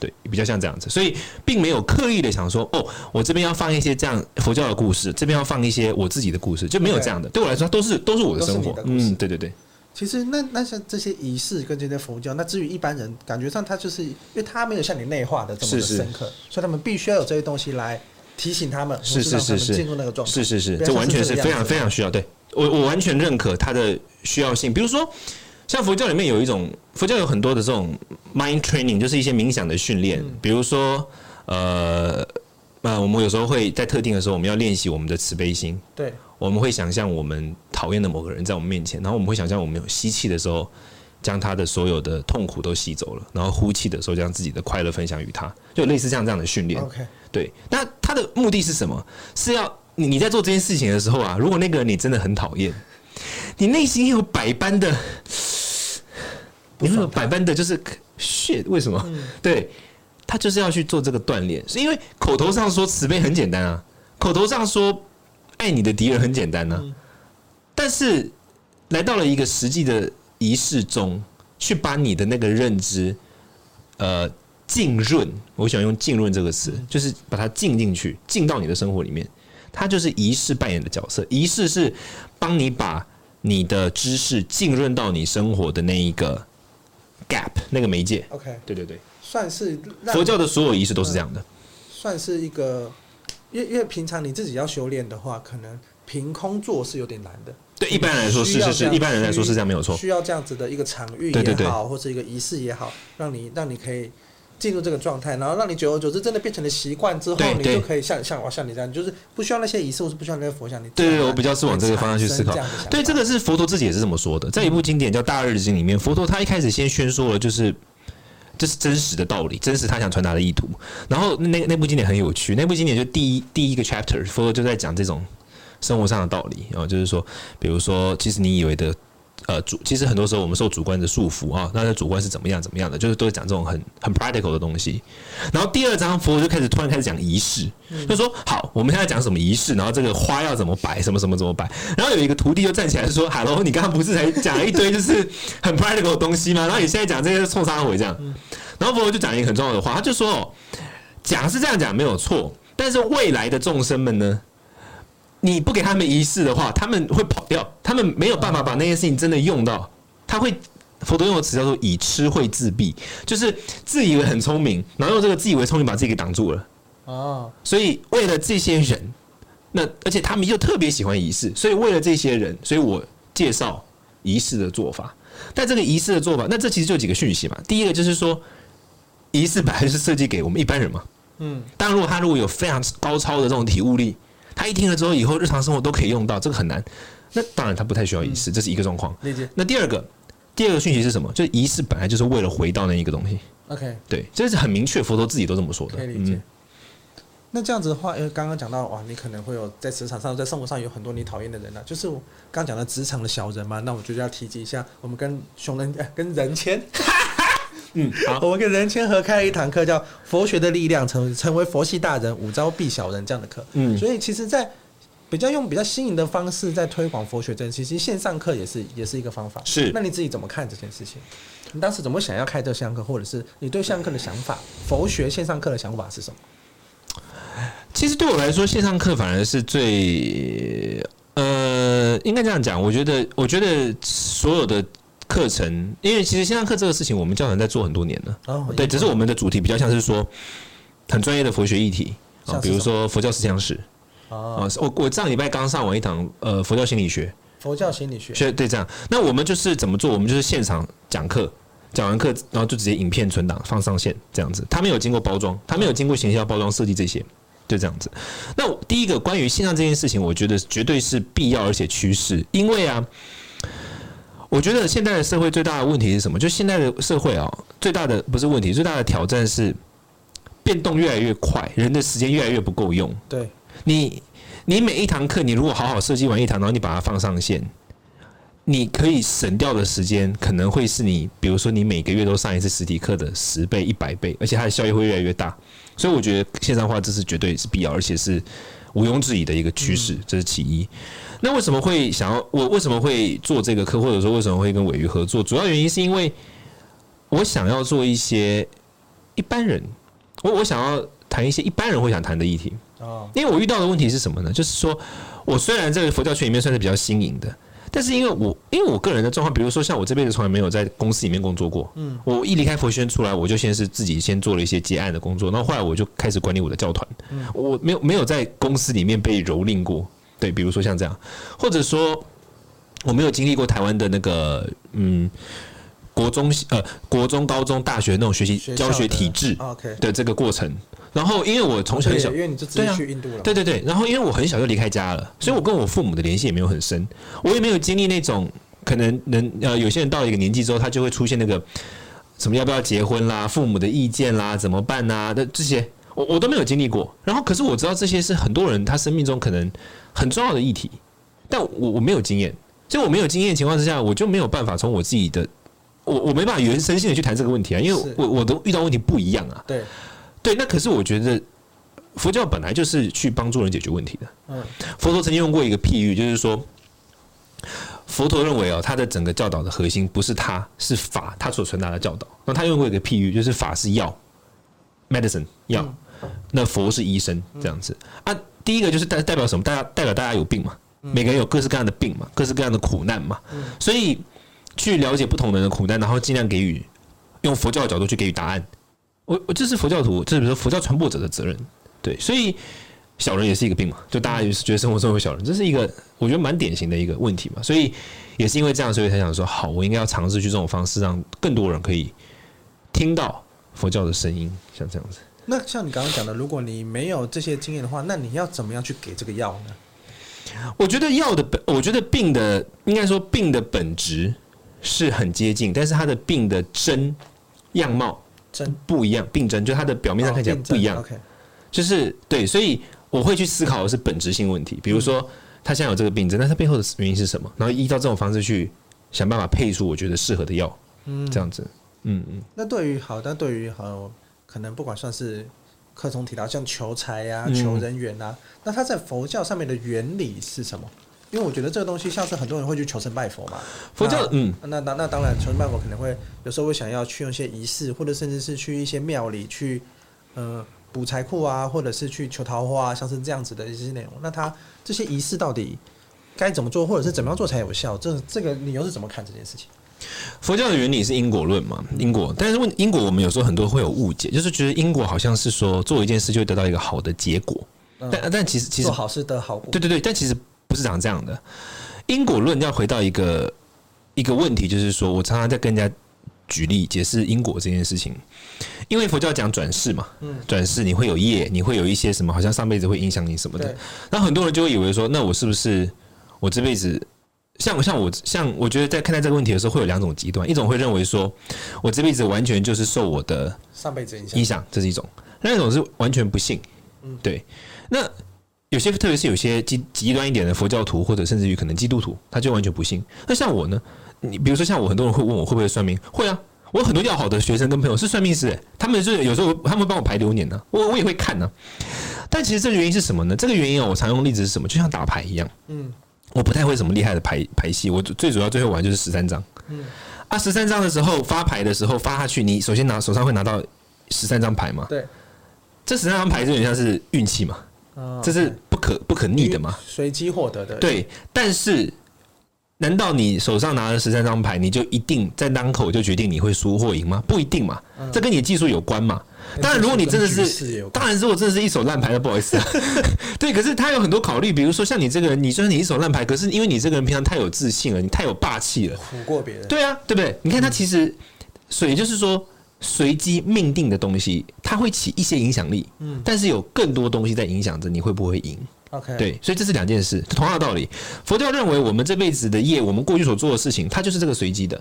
对，比较像这样子，所以并没有刻意的想说，哦，我这边要放一些这样佛教的故事，这边要放一些我自己的故事，就没有这样的。对我来说，都是都是我的生活。嗯，对对对。其实那那像这些仪式跟这些佛教，那至于一般人，感觉上他就是因为他没有像你内化的这么的深刻，所以他们必须要有这些东西来提醒他们，是是是是进入那个状态，是是是，这完全是非常非常需要。对我我完全认可它的需要性。比如说，像佛教里面有一种佛教有很多的这种 mind training，就是一些冥想的训练。嗯、比如说，呃呃，我们有时候会在特定的时候，我们要练习我们的慈悲心。对。我们会想象我们讨厌的某个人在我们面前，然后我们会想象我们有吸气的时候，将他的所有的痛苦都吸走了，然后呼气的时候将自己的快乐分享与他，就类似像这样的训练。OK，对。那他的目的是什么？是要你你在做这件事情的时候啊，如果那个人你真的很讨厌，你内心有百般的，你会有百般的就是 shit，为什么？对，他就是要去做这个锻炼，是因为口头上说慈悲很简单啊，口头上说。爱你的敌人很简单呢、啊，但是来到了一个实际的仪式中，去把你的那个认知，呃，浸润。我喜欢用“浸润”这个词，就是把它浸进去，浸到你的生活里面。它就是仪式扮演的角色。仪式是帮你把你的知识浸润到你生活的那一个 gap，那个媒介。OK，对对对，算是佛教的所有仪式都是这样的，算是一个。因为因为平常你自己要修炼的话，可能凭空做是有点难的。对一般人来说是是是，一般人来说是这样没有错。需要这样子的一个场域也好，或者一个仪式也好，让你让你可以。进入这个状态，然后让你久而久之真的变成了习惯之后，你就可以像像我像你这样，就是不需要那些仪式，或是不需要那些佛像。你对对，我比较是往这个方向去思考。对，这个是佛陀自己也是这么说的，在一部经典叫《大日经》里面，佛陀他一开始先宣说了，就是这、是真实的道理，真实他想传达的意图。然后那那部经典很有趣，那部经典就第一第一个 chapter，佛陀就在讲这种生活上的道理，然后就是说，比如说，其实你以为的。呃，主其实很多时候我们受主观的束缚啊，那主观是怎么样怎么样的，就是都是讲这种很很 practical 的东西。然后第二章佛就开始突然开始讲仪式，就说好，我们现在讲什么仪式，然后这个花要怎么摆，什么什么怎么摆。然后有一个徒弟就站起来说：“Hello，你刚刚不是才讲了一堆就是很 practical 的东西吗？然后你现在讲这些是冲杀回这样？”然后佛就讲一个很重要的话，他就说：“哦讲是这样讲没有错，但是未来的众生们呢？”你不给他们仪式的话，他们会跑掉，他们没有办法把那件事情真的用到。他会，佛陀用的词叫做“以吃会自闭”，就是自以为很聪明，然后用这个自以为聪明把自己给挡住了。哦，所以为了这些人，那而且他们又特别喜欢仪式，所以为了这些人，所以我介绍仪式的做法。但这个仪式的做法，那这其实就几个讯息嘛。第一个就是说，仪式本来是设计给我们一般人嘛。嗯，当然如果他如果有非常高超的这种体悟力。他一听了之后，以后日常生活都可以用到，这个很难。那当然他不太需要仪式，这是一个状况。理解。那第二个，第二个讯息是什么？就是仪式本来就是为了回到那一个东西。OK，对，这是很明确，佛陀自己都这么说的。可以理解。那这样子的话，因为刚刚讲到哇，你可能会有在职场上、在生活上有很多你讨厌的人呢、啊，就是我刚讲的职场的小人嘛。那我就要提及一下，我们跟熊人、跟人谦。嗯，好，我们跟任谦合开了一堂课，叫《佛学的力量》，成成为佛系大人，五招避小人这样的课。嗯，所以其实，在比较用比较新颖的方式在推广佛学这件事情，其实线上课也是也是一个方法。是，那你自己怎么看这件事情？你当时怎么想要开这个线上课，或者是你对线上课的想法？佛学线上课的想法是什么？其实对我来说，线上课反而是最呃，应该这样讲。我觉得，我觉得所有的。课程，因为其实线上课这个事情，我们教团在做很多年了。哦，对，只是我们的主题比较像是说很专业的佛学议题啊，比如说佛教思想史。啊，我我上礼拜刚上完一堂呃佛教心理学。佛教心理学。学对这样，那我们就是怎么做？我们就是现场讲课，讲完课然后就直接影片存档放上线这样子。他没有经过包装，他没有经过行销包装设计这些，就这样子。那第一个关于线上这件事情，我觉得绝对是必要而且趋势，因为啊。我觉得现在的社会最大的问题是什么？就现在的社会啊，最大的不是问题，最大的挑战是变动越来越快，人的时间越来越不够用。对，你，你每一堂课，你如果好好设计完一堂，然后你把它放上线，你可以省掉的时间可能会是你，比如说你每个月都上一次实体课的十倍、一百倍，而且它的效益会越来越大。所以我觉得线上化这是绝对是必要，而且是毋庸置疑的一个趋势，这是其一。那为什么会想要我为什么会做这个课，或者说为什么会跟鮪鱼合作？主要原因是因为我想要做一些一般人，我我想要谈一些一般人会想谈的议题。哦，因为我遇到的问题是什么呢？就是说我虽然在佛教圈里面算是比较新颖的，但是因为我因为我个人的状况，比如说像我这辈子从来没有在公司里面工作过。嗯，我一离开佛学院出来，我就先是自己先做了一些接案的工作，然后后来我就开始管理我的教团。嗯，我没有没有在公司里面被蹂躏过。对，比如说像这样，或者说我没有经历过台湾的那个嗯，国中呃国中、高中、大学那种学习教学体制的这个过程。然后因为我从小很小，因为你就直接去印度了，对对对。然后因为我很小就离开家了，所以我跟我父母的联系也没有很深。我也没有经历那种可能能呃，有些人到了一个年纪之后，他就会出现那个什么要不要结婚啦、父母的意见啦、怎么办呐的这些，我我都没有经历过。然后可是我知道这些是很多人他生命中可能。很重要的议题，但我我没有经验，就我没有经验的情况之下，我就没有办法从我自己的，我我没办法原生性的去谈这个问题啊，因为我我都遇到问题不一样啊。对对，那可是我觉得佛教本来就是去帮助人解决问题的。嗯，佛陀曾经用过一个譬喻，就是说，佛陀认为哦，他的整个教导的核心不是他，是法，他所传达的教导。那他用过一个譬喻，就是法是药，medicine 药，那佛是医生，这样子啊。第一个就是代代表什么？大家代表大家有病嘛，每个人有各式各样的病嘛，各式各样的苦难嘛，所以去了解不同人的苦难，然后尽量给予用佛教的角度去给予答案。我我这是佛教徒，这是比如说佛教传播者的责任，对，所以小人也是一个病嘛，就大家也是觉得生活中有小人，这是一个我觉得蛮典型的一个问题嘛。所以也是因为这样，所以才想说，好，我应该要尝试去这种方式，让更多人可以听到佛教的声音，像这样子。那像你刚刚讲的，如果你没有这些经验的话，那你要怎么样去给这个药呢？我觉得药的本，我觉得病的应该说病的本质是很接近，但是它的病的真样貌真不一样，病真就它的表面上看起来不一样。OK，就是对，所以。我会去思考的是本质性问题，比如说他现在有这个病症，那他背后的原因是什么？然后依照这种方式去想办法配出我觉得适合的药，嗯，这样子，嗯嗯。那对于好，但对于好，可能不管算是课中提到像求财呀、求人缘啊，那他在佛教上面的原理是什么？因为我觉得这个东西像是很多人会去求神拜佛嘛，佛教嗯，那那那当然求神拜佛可能会有时候会想要去用一些仪式，或者甚至是去一些庙里去，呃。补财库啊，或者是去求桃花啊，像是这样子的一些内容。那他这些仪式到底该怎么做，或者是怎么样做才有效？这这个你又是怎么看这件事情？佛教的原理是因果论嘛，因果。但是问因果，我们有时候很多会有误解，就是觉得因果好像是说做一件事就会得到一个好的结果。嗯、但但其实其实做好事得好果。对对对，但其实不是长这样的。因果论要回到一个一个问题，就是说我常常在跟人家举例解释因果这件事情。因为佛教讲转世嘛，转世你会有业，你会有一些什么，好像上辈子会影响你什么的。那很多人就会以为说，那我是不是我这辈子像像我像我觉得在看待这个问题的时候，会有两种极端，一种会认为说我这辈子完全就是受我的上辈子影响，影响这是一种；另一种是完全不信。对。那有些特别是有些极极端一点的佛教徒，或者甚至于可能基督徒，他就完全不信。那像我呢？你比如说像我，很多人会问我会不会算命？会啊。我很多要好的学生跟朋友是算命师，他们是有时候他们会帮我排流年呢，我我也会看呢。但其实这个原因是什么呢？这个原因啊，我常用例子是什么？就像打牌一样，嗯，我不太会什么厉害的牌牌戏，我最主要最后玩就是十三张，嗯，啊，十三张的时候发牌的时候发下去，你首先拿手上会拿到十三张牌嘛，对，这十三张牌就有点像是运气嘛，这是不可不可逆的嘛，随机获得的，对，但是。难道你手上拿了十三张牌，你就一定在当口就决定你会输或赢吗？不一定嘛，这跟你的技术有关嘛。当然，如果你真的是，当然如果真的是一手烂牌，那不好意思啊。对，可是他有很多考虑，比如说像你这个人，你虽然你一手烂牌，可是因为你这个人平常太有自信了，你太有霸气了，唬过别人。对啊，对不对？你看他其实，所以就是说，随机命定的东西，它会起一些影响力，嗯，但是有更多东西在影响着你会不会赢。Okay. 对，所以这是两件事，同样的道理。佛教认为我们这辈子的业，我们过去所做的事情，它就是这个随机的，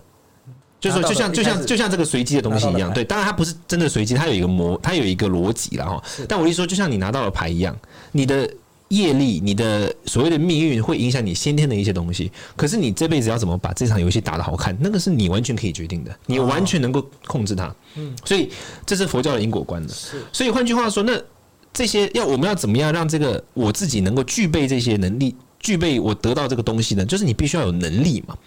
就是说，就像就像就像这个随机的东西一样。对，当然它不是真的随机，它有一个模，它有一个逻辑了哈。但我一说，就像你拿到了牌一样，你的业力，你的所谓的命运，会影响你先天的一些东西。可是你这辈子要怎么把这场游戏打得好看，那个是你完全可以决定的，你完全能够控制它。嗯，所以这是佛教的因果观的。是，所以换句话说，那。这些要我们要怎么样让这个我自己能够具备这些能力，具备我得到这个东西呢？就是你必须要有能力嘛。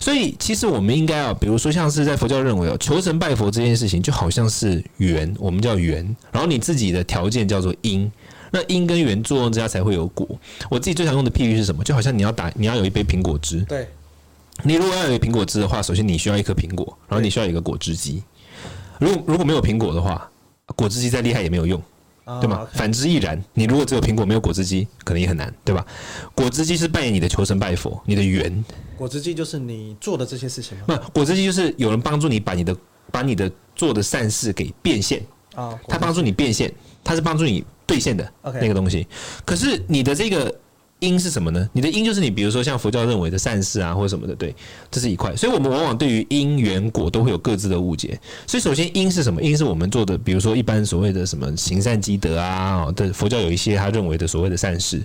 所以其实我们应该啊，比如说像是在佛教认为哦，求神拜佛这件事情就好像是缘，我们叫缘，然后你自己的条件叫做因，那因跟缘作用之下才会有果。我自己最常用的譬喻是什么？就好像你要打，你要有一杯苹果汁，对，你如果要有一个苹果汁的话，首先你需要一颗苹果，然后你需要一个果汁机。如果如果没有苹果的话，果汁机再厉害也没有用。对吗？反之亦然。你如果只有苹果没有果汁机，可能也很难，对吧？果汁机是扮演你的求神拜佛，你的缘。果汁机就是你做的这些事情吗？不，果汁机就是有人帮助你把你的把你的做的善事给变现啊。他帮助你变现，他是帮助你兑现的那个东西。可是你的这个。因是什么呢？你的因就是你，比如说像佛教认为的善事啊，或者什么的，对，这是一块。所以我们往往对于因缘果都会有各自的误解。所以首先因是什么？因是我们做的，比如说一般所谓的什么行善积德啊，的佛教有一些他认为的所谓的善事。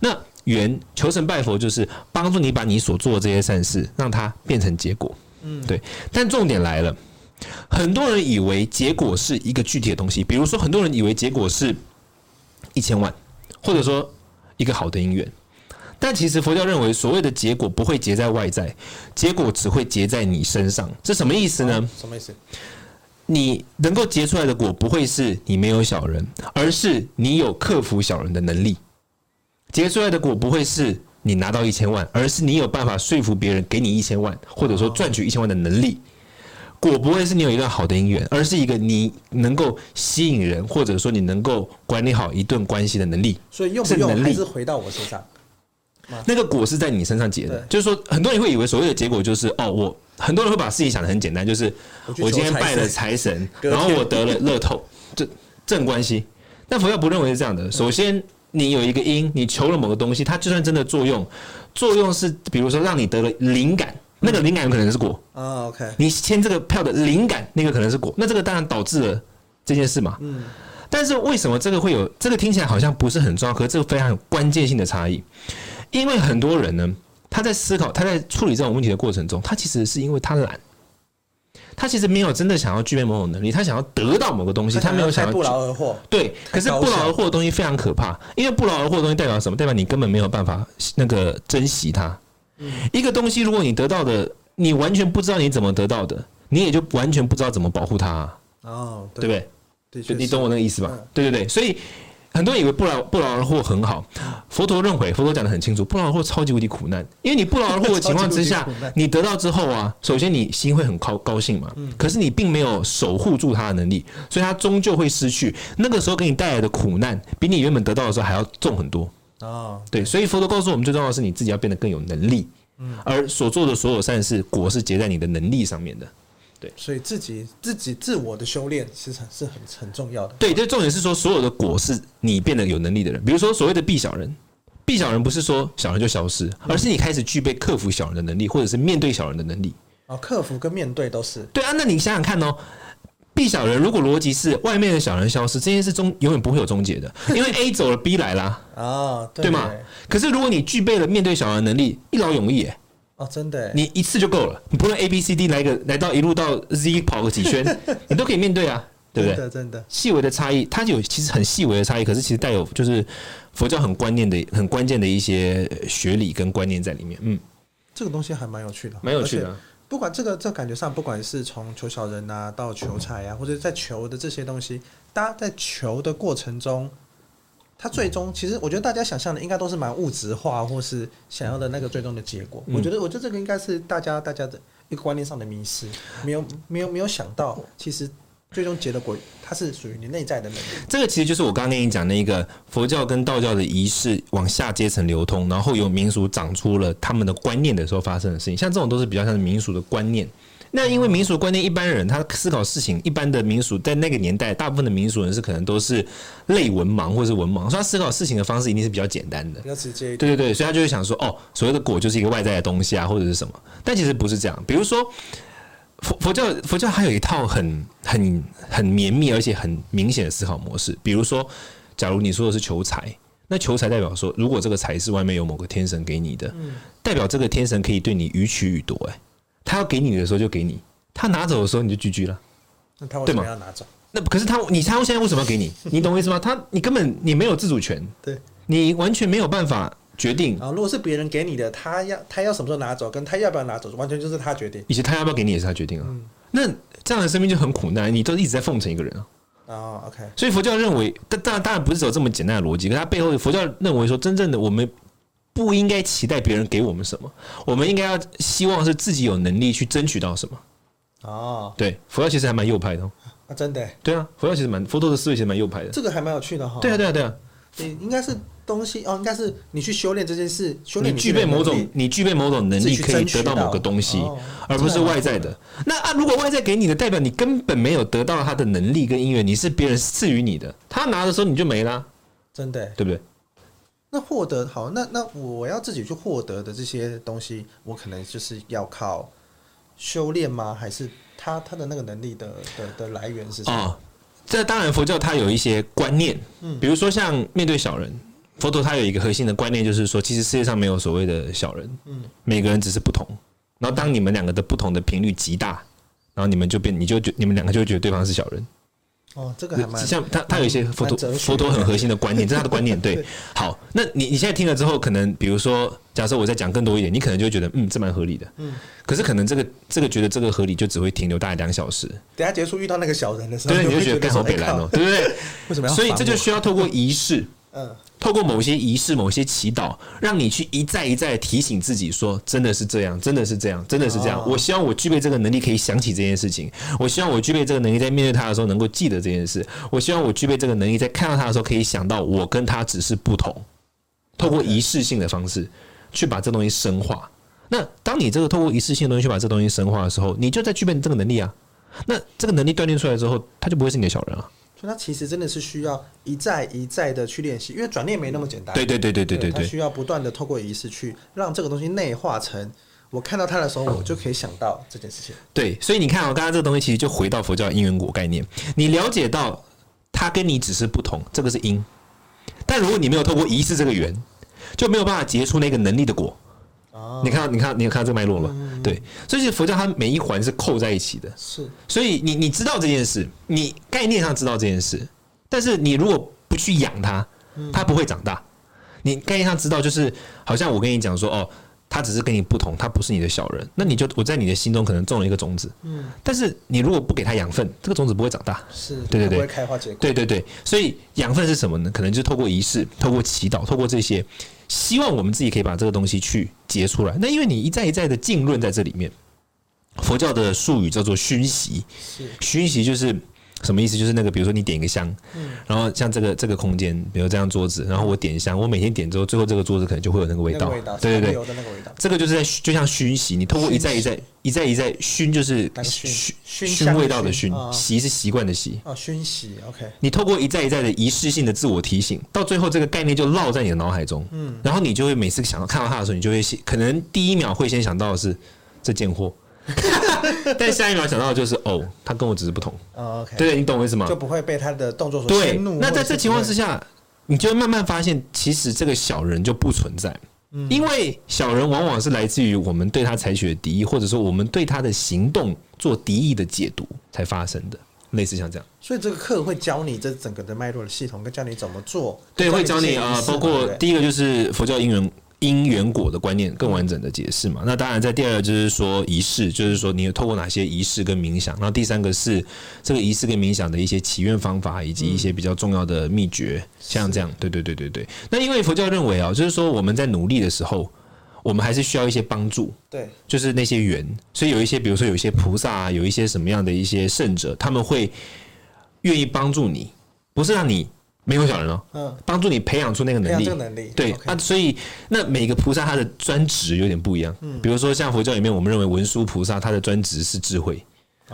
那缘求神拜佛就是帮助你把你所做的这些善事让它变成结果。嗯，对。但重点来了，很多人以为结果是一个具体的东西，比如说很多人以为结果是一千万，或者说。一个好的姻缘，但其实佛教认为，所谓的结果不会结在外在，结果只会结在你身上。这什么意思呢？什么意思？你能够结出来的果，不会是你没有小人，而是你有克服小人的能力。结出来的果，不会是你拿到一千万，而是你有办法说服别人给你一千万，或者说赚取一千万的能力。果不会是你有一段好的姻缘，而是一个你能够吸引人，或者说你能够管理好一段关系的能力。所以用不用还是回到我身上。那个果是在你身上结的，就是说，很多人会以为所谓的结果就是哦，我很多人会把事情想得很简单，就是我今天拜了财神，然后我得了乐透，这正关系。但佛教不认为是这样的。首先，你有一个因，你求了某个东西，它就算真的作用，作用是比如说让你得了灵感，那个灵感有可能是果啊。OK，你签这个票的灵感，那个可能是果，那这个当然导致了这件事嘛。嗯。但是为什么这个会有？这个听起来好像不是很重要，可是这个非常有关键性的差异。因为很多人呢，他在思考，他在处理这种问题的过程中，他其实是因为他懒，他其实没有真的想要具备某种能力，他想要得到某个东西，他没有想要不劳而获。对，可是不劳而获的东西非常可怕，因为不劳而获的东西代表什么？代表你根本没有办法那个珍惜它。一个东西，如果你得到的，你完全不知道你怎么得到的，你也就完全不知道怎么保护它。哦，对不对？你懂我那个意思吧？对对对，所以。很多人以为不劳不劳而获很好，佛陀认为，佛陀讲的很清楚，不劳而获超级无敌苦难。因为你不劳而获的情况之下，你得到之后啊，首先你心会很高高兴嘛，可是你并没有守护住它的能力，所以它终究会失去。那个时候给你带来的苦难，比你原本得到的时候还要重很多。哦，对，所以佛陀告诉我们，最重要的是你自己要变得更有能力，嗯而所做的所有善事，果是结在你的能力上面的。对，所以自己自己自我的修炼其实是很很重要的。对，这重点是说，所有的果是你变得有能力的人。比如说，所谓的避小人，避小人不是说小人就消失，而是你开始具备克服小人的能力，或者是面对小人的能力。哦，克服跟面对都是。对啊，那你想想看哦，避小人如果逻辑是外面的小人消失，这件事终永远不会有终结的，因为 A 走了，B 来啦。哦，对，对吗？可是如果你具备了面对小人能力，一劳永逸。哦，真的，你一次就够了，你不论 A B C D 来个来到一路到 Z 跑个几圈，你都可以面对啊，对不对？真的，真的，细微的差异，它有其实很细微的差异，可是其实带有就是佛教很观念的、很关键的一些学理跟观念在里面。嗯，这个东西还蛮有趣的，蛮有趣的。不管这个这个、感觉上，不管是从求小人啊到求财啊，或者在求的这些东西，大家在求的过程中。他最终其实，我觉得大家想象的应该都是蛮物质化，或是想要的那个最终的结果。我觉得，我觉得这个应该是大家大家的一个观念上的迷失，没有没有没有想到，其实最终结的果，它是属于你内在的能力。这个其实就是我刚刚跟你讲那个佛教跟道教的仪式往下阶层流通，然后由民俗长出了他们的观念的时候发生的事情。像这种都是比较像是民俗的观念。那因为民俗观念，一般人他思考事情，一般的民俗在那个年代，大部分的民俗人是可能都是类文盲或者是文盲，所以他思考事情的方式一定是比较简单的，比较直接。对对对，所以他就会想说，哦，所谓的果就是一个外在的东西啊，或者是什么？但其实不是这样。比如说佛佛教，佛教还有一套很很很绵密而且很明显的思考模式。比如说，假如你说的是求财，那求财代表说，如果这个财是外面有某个天神给你的，代表这个天神可以对你予取予夺，哎。他要给你的时候就给你，他拿走的时候你就拒绝了。那他为什么要拿走？那可是他，你猜我现在为什么要给你？你懂我意思吗？他，你根本你没有自主权，对，你完全没有办法决定。啊，如果是别人给你的，他要他要什么时候拿走，跟他要不要拿走，完全就是他决定。以及他要不要给你也是他决定啊。嗯、那这样的生命就很苦难，你都一直在奉承一个人啊。哦，OK。所以佛教认为，但当然当然不是走这么简单的逻辑，可他背后佛教认为说，真正的我们。不应该期待别人给我们什么，我们应该要希望是自己有能力去争取到什么。哦，对，佛教其实还蛮右派的。啊，真的？对啊，佛教其实蛮佛陀的思维其实蛮右派的。这个还蛮有趣的哈。对啊，对啊，对啊。你应该是东西哦，应该是你去修炼这件事，修炼你具备某种，你具备某种能力可以得到某个东西，而不是外在的。那啊，如果外在给你的，代表你根本没有得到他的能力跟因缘，你是别人赐予你的，他拿的时候你就没了。真的，对不对？那获得好，那那我要自己去获得的这些东西，我可能就是要靠修炼吗？还是他他的那个能力的的的来源是什么？哦，这当然佛教它有一些观念，嗯，比如说像面对小人，佛陀他有一个核心的观念，就是说，其实世界上没有所谓的小人，嗯，每个人只是不同。然后当你们两个的不同的频率极大，然后你们就变，你就觉你们两个就会觉得对方是小人。哦，这个还蛮像他，他有一些佛陀佛陀很核心的观念，这是他的观念。对，好，那你你现在听了之后，可能比如说，假设我再讲更多一点，你可能就会觉得，嗯，这蛮合理的。嗯，可是可能这个这个觉得这个合理，就只会停留大概两小时。等下结束遇到那个小人的时候，对，你就觉得更好北来哦，对不对？为什么要？所以这就需要透过仪式，嗯，透过某些仪式、某些祈祷，让你去一再一再提醒自己说：“真的是这样，真的是这样，真的是这样。”我希望我具备这个能力，可以想起这件事情。我希望我具备这个能力，在面对他的时候能够记得这件事。我希望我具备这个能力，在看到他的时候可以想到我跟他只是不同。透过仪式性的方式去把这东西深化。那当你这个透过仪式性的东西去把这东西深化的时候，你就在具备这个能力啊。那这个能力锻炼出来之后，他就不会是你的小人了。所以，它其实真的是需要一再一再的去练习，因为转念没那么简单。对对对对对对，他需要不断的透过仪式去让这个东西内化成，我看到它的时候，我就可以想到这件事情。对，所以你看啊，刚刚这个东西其实就回到佛教因缘果概念，你了解到它跟你只是不同，这个是因。但如果你没有透过仪式这个缘，就没有办法结出那个能力的果。你看到，你看，你有看到这个脉络吗？嗯、对，所以佛教它每一环是扣在一起的。是，所以你你知道这件事，你概念上知道这件事，但是你如果不去养它，它不会长大。你概念上知道，就是好像我跟你讲说，哦，它只是跟你不同，它不是你的小人。那你就我在你的心中可能种了一个种子，嗯，但是你如果不给它养分，这个种子不会长大。是，对对对，不会开花结果。对对对，所以养分是什么呢？可能就是透过仪式，透过祈祷，透过这些。希望我们自己可以把这个东西去结出来。那因为你一再一再的浸润在这里面，佛教的术语叫做熏习。熏习就是什么意思？就是那个，比如说你点一个香，然后像这个这个空间，比如这样桌子，然后我点香，我每天点之后，最后这个桌子可能就会有那个味道。对对对，这个就是在就像熏习，你通过一再一再一再一再熏，就是熏熏味道的熏，习是习惯的习。哦，熏习，OK。你透过一再一再的仪式性的自我提醒，到最后这个概念就烙在你的脑海中。嗯，然后你就会每次想到看到它的时候，你就会先可能第一秒会先想到的是这件货。但下一秒想到的就是哦，他跟我只是不同。哦，OK，对，你懂我意思吗？就不会被他的动作所激怒。那在这情况之下，你就会慢慢发现，其实这个小人就不存在。嗯，因为小人往往是来自于我们对他采取的敌意，或者说我们对他的行动做敌意的解读才发生的，类似像这样。所以这个课会教你这整个的脉络的系统，跟教你怎么做。对，会教你啊，包括第一个就是佛教因缘。因缘果的观念更完整的解释嘛？那当然，在第二个就是说仪式，就是说你有透过哪些仪式跟冥想。然后第三个是这个仪式跟冥想的一些祈愿方法，以及一些比较重要的秘诀，像这样。对对对对对。那因为佛教认为啊，就是说我们在努力的时候，我们还是需要一些帮助。对，就是那些缘。所以有一些，比如说有一些菩萨啊，有一些什么样的一些圣者，他们会愿意帮助你，不是让你。没有小人哦，嗯，帮助你培养出那个能力，这个能力，对啊，所以那每个菩萨他的专职有点不一样，嗯，比如说像佛教里面，我们认为文殊菩萨他的专职是智慧。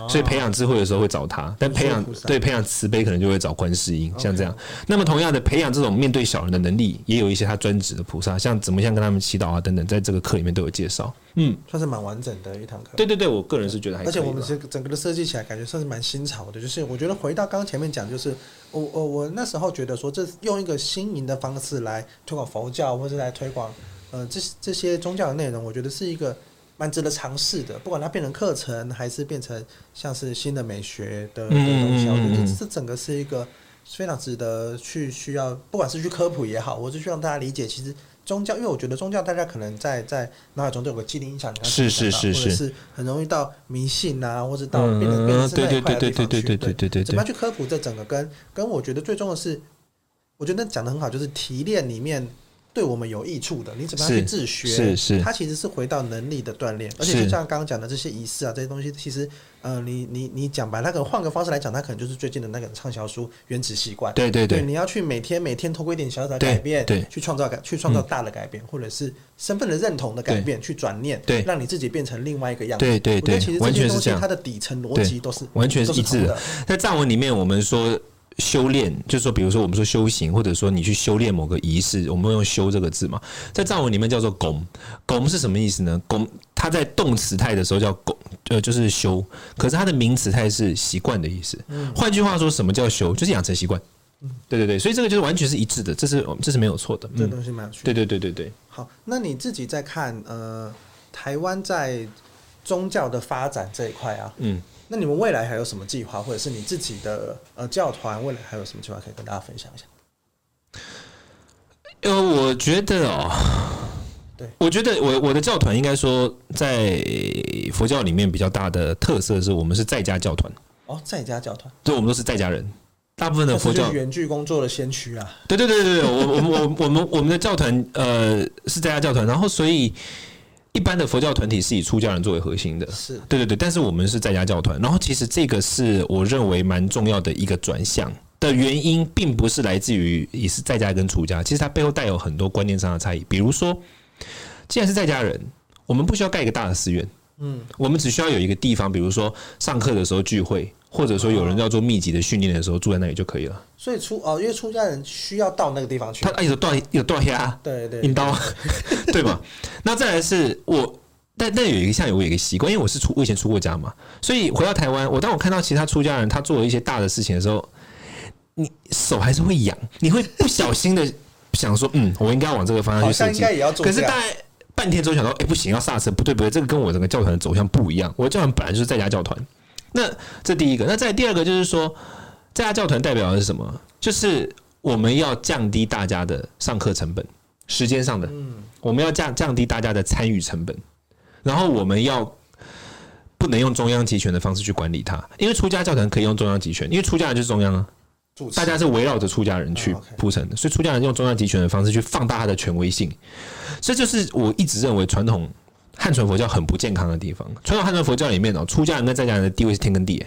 所以培养智慧的时候会找他，但培养对培养慈悲可能就会找观世音，像这样。那么同样的，培养这种面对小人的能力，也有一些他专职的菩萨，像怎么样跟他们祈祷啊等等，在这个课里面都有介绍。嗯，算是蛮完整的一堂课。对对对，我个人是觉得还。而且我们这个整个的设计起来，感觉算是蛮新潮的。就是我觉得回到刚刚前面讲，就是我我我那时候觉得说，这用一个新颖的方式来推广佛教，或者来推广呃这这些宗教的内容，我觉得是一个。蛮值得尝试的，不管它变成课程，还是变成像是新的美学的的东西，我觉得这整个是一个非常值得去需要，不管是去科普也好，我是去让大家理解，其实宗教，因为我觉得宗教大家可能在在脑海中都有个既定印象，是是是是，是。很容易到迷信啊，或者到变成变成是那一块的地方去，对对对对对对，怎么样去科普这整个？跟跟我觉得最重要的是，我觉得讲的很好，就是提炼里面。对我们有益处的，你怎么样去自学？是是，它其实是回到能力的锻炼，而且就像刚刚讲的这些仪式啊，这些东西，其实，呃，你你你讲白，那个换个方式来讲，它可能就是最近的那个畅销书《原子习惯》。对对对，你要去每天每天透过一点小小的改变，对，去创造改，去创造大的改变，或者是身份的认同的改变，去转念，对，让你自己变成另外一个样子。对对对，其实这些东西它的底层逻辑都是完全是一致的。在藏文里面，我们说。修炼就是说，比如说我们说修行，或者说你去修炼某个仪式，我们会用“修”这个字嘛，在藏文里面叫做“拱”。拱是什么意思呢？拱它在动词态的时候叫拱，呃，就是修。可是它的名词态是习惯的意思。换句话说，什么叫修？就是养成习惯。对对对，所以这个就是完全是一致的，这是这是没有错的。这东西蛮有趣。对对对对对。好，那你自己在看呃，台湾在宗教的发展这一块啊，嗯。那你们未来还有什么计划，或者是你自己的呃教团未来还有什么计划可以跟大家分享一下？呃，我觉得哦，对，我觉得我我的教团应该说在佛教里面比较大的特色是我们是在家教团。哦，在家教团，对，我们都是在家人。大部分的佛教远距工作的先驱啊。对对对对对，我我我我们我们的教团呃是在家教团，然后所以一般的佛教团体是以出家人作为核心的，是对对对，但是我们是在家教团，然后其实这个是我认为蛮重要的一个转向的原因，并不是来自于也是在家跟出家，其实它背后带有很多观念上的差异，比如说，既然是在家人，我们不需要盖一个大的寺院。嗯，我们只需要有一个地方，比如说上课的时候聚会，或者说有人要做密集的训练的时候住在那里就可以了。所以出哦，因为出家人需要到那个地方去。他有断有断呀，对对，引刀，对吧？那再来是我，但但有一个像有我有一个习惯，因为我是出我以前出过家嘛，所以回到台湾，我当我看到其他出家人他做了一些大的事情的时候，你手还是会痒，你会不小心的 想说，嗯，我应该往这个方向去设计。可是大概。半天之后想到，哎、欸，不行，要刹车，不对不对，这个跟我整个教团的走向不一样。我的教团本来就是在家教团，那这第一个，那再第二个就是说，在家教团代表的是什么？就是我们要降低大家的上课成本，时间上的，我们要降降低大家的参与成本，然后我们要不能用中央集权的方式去管理它，因为出家教团可以用中央集权，因为出家人就是中央啊。大家是围绕着出家人去铺成的，所以出家人用中央集权的方式去放大他的权威性，这就是我一直认为传统汉传佛教很不健康的地方。传统汉传佛教里面哦，出家人跟在家人的地位是天跟地。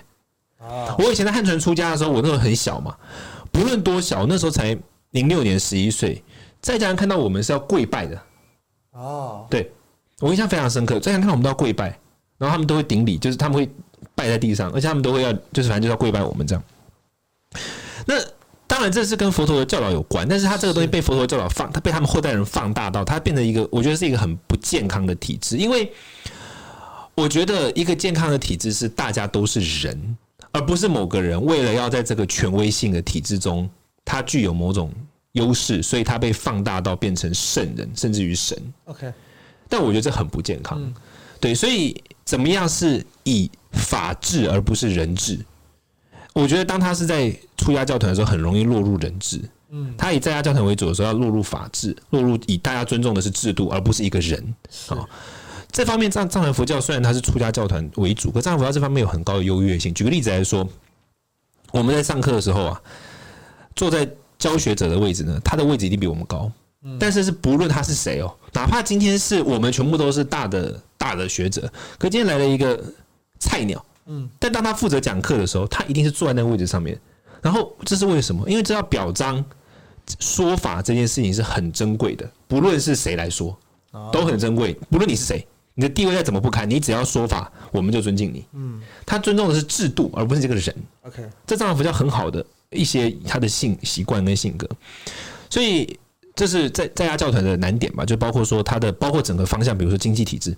我以前在汉传出家的时候，我那时候很小嘛，不论多小，那时候才零六年十一岁，在家人看到我们是要跪拜的。哦，对，我印象非常深刻，在家人看到我们都要跪拜，然后他们都会顶礼，就是他们会拜在地上，而且他们都会要，就是反正就是要跪拜我们这样。那当然，这是跟佛陀的教导有关，但是他这个东西被佛陀教导放，他被他们后代人放大到，他变成一个，我觉得是一个很不健康的体制。因为我觉得一个健康的体制是大家都是人，而不是某个人为了要在这个权威性的体制中，他具有某种优势，所以他被放大到变成圣人，甚至于神。OK，但我觉得这很不健康。对，所以怎么样是以法治而不是人治？我觉得当他是在出家教团的时候，很容易落入人治。嗯，他以在家教团为主的时候，要落入法治，落入以大家尊重的是制度，而不是一个人。好，这方面藏藏传佛教虽然它是出家教团为主，可藏传佛教这方面有很高的优越性。举个例子来说，我们在上课的时候啊，坐在教学者的位置呢，他的位置一定比我们高。但是是不论他是谁哦，哪怕今天是我们全部都是大的大的学者，可今天来了一个菜鸟。嗯，但当他负责讲课的时候，他一定是坐在那个位置上面。然后这是为什么？因为这要表彰说法这件事情是很珍贵的，不论是谁来说都很珍贵。不论你是谁，你的地位再怎么不堪，你只要说法，我们就尊敬你。嗯，他尊重的是制度，而不是这个人。OK，这藏传佛教很好的一些他的性习惯跟性格，所以这是在在家教团的难点吧？就包括说他的包括整个方向，比如说经济体制。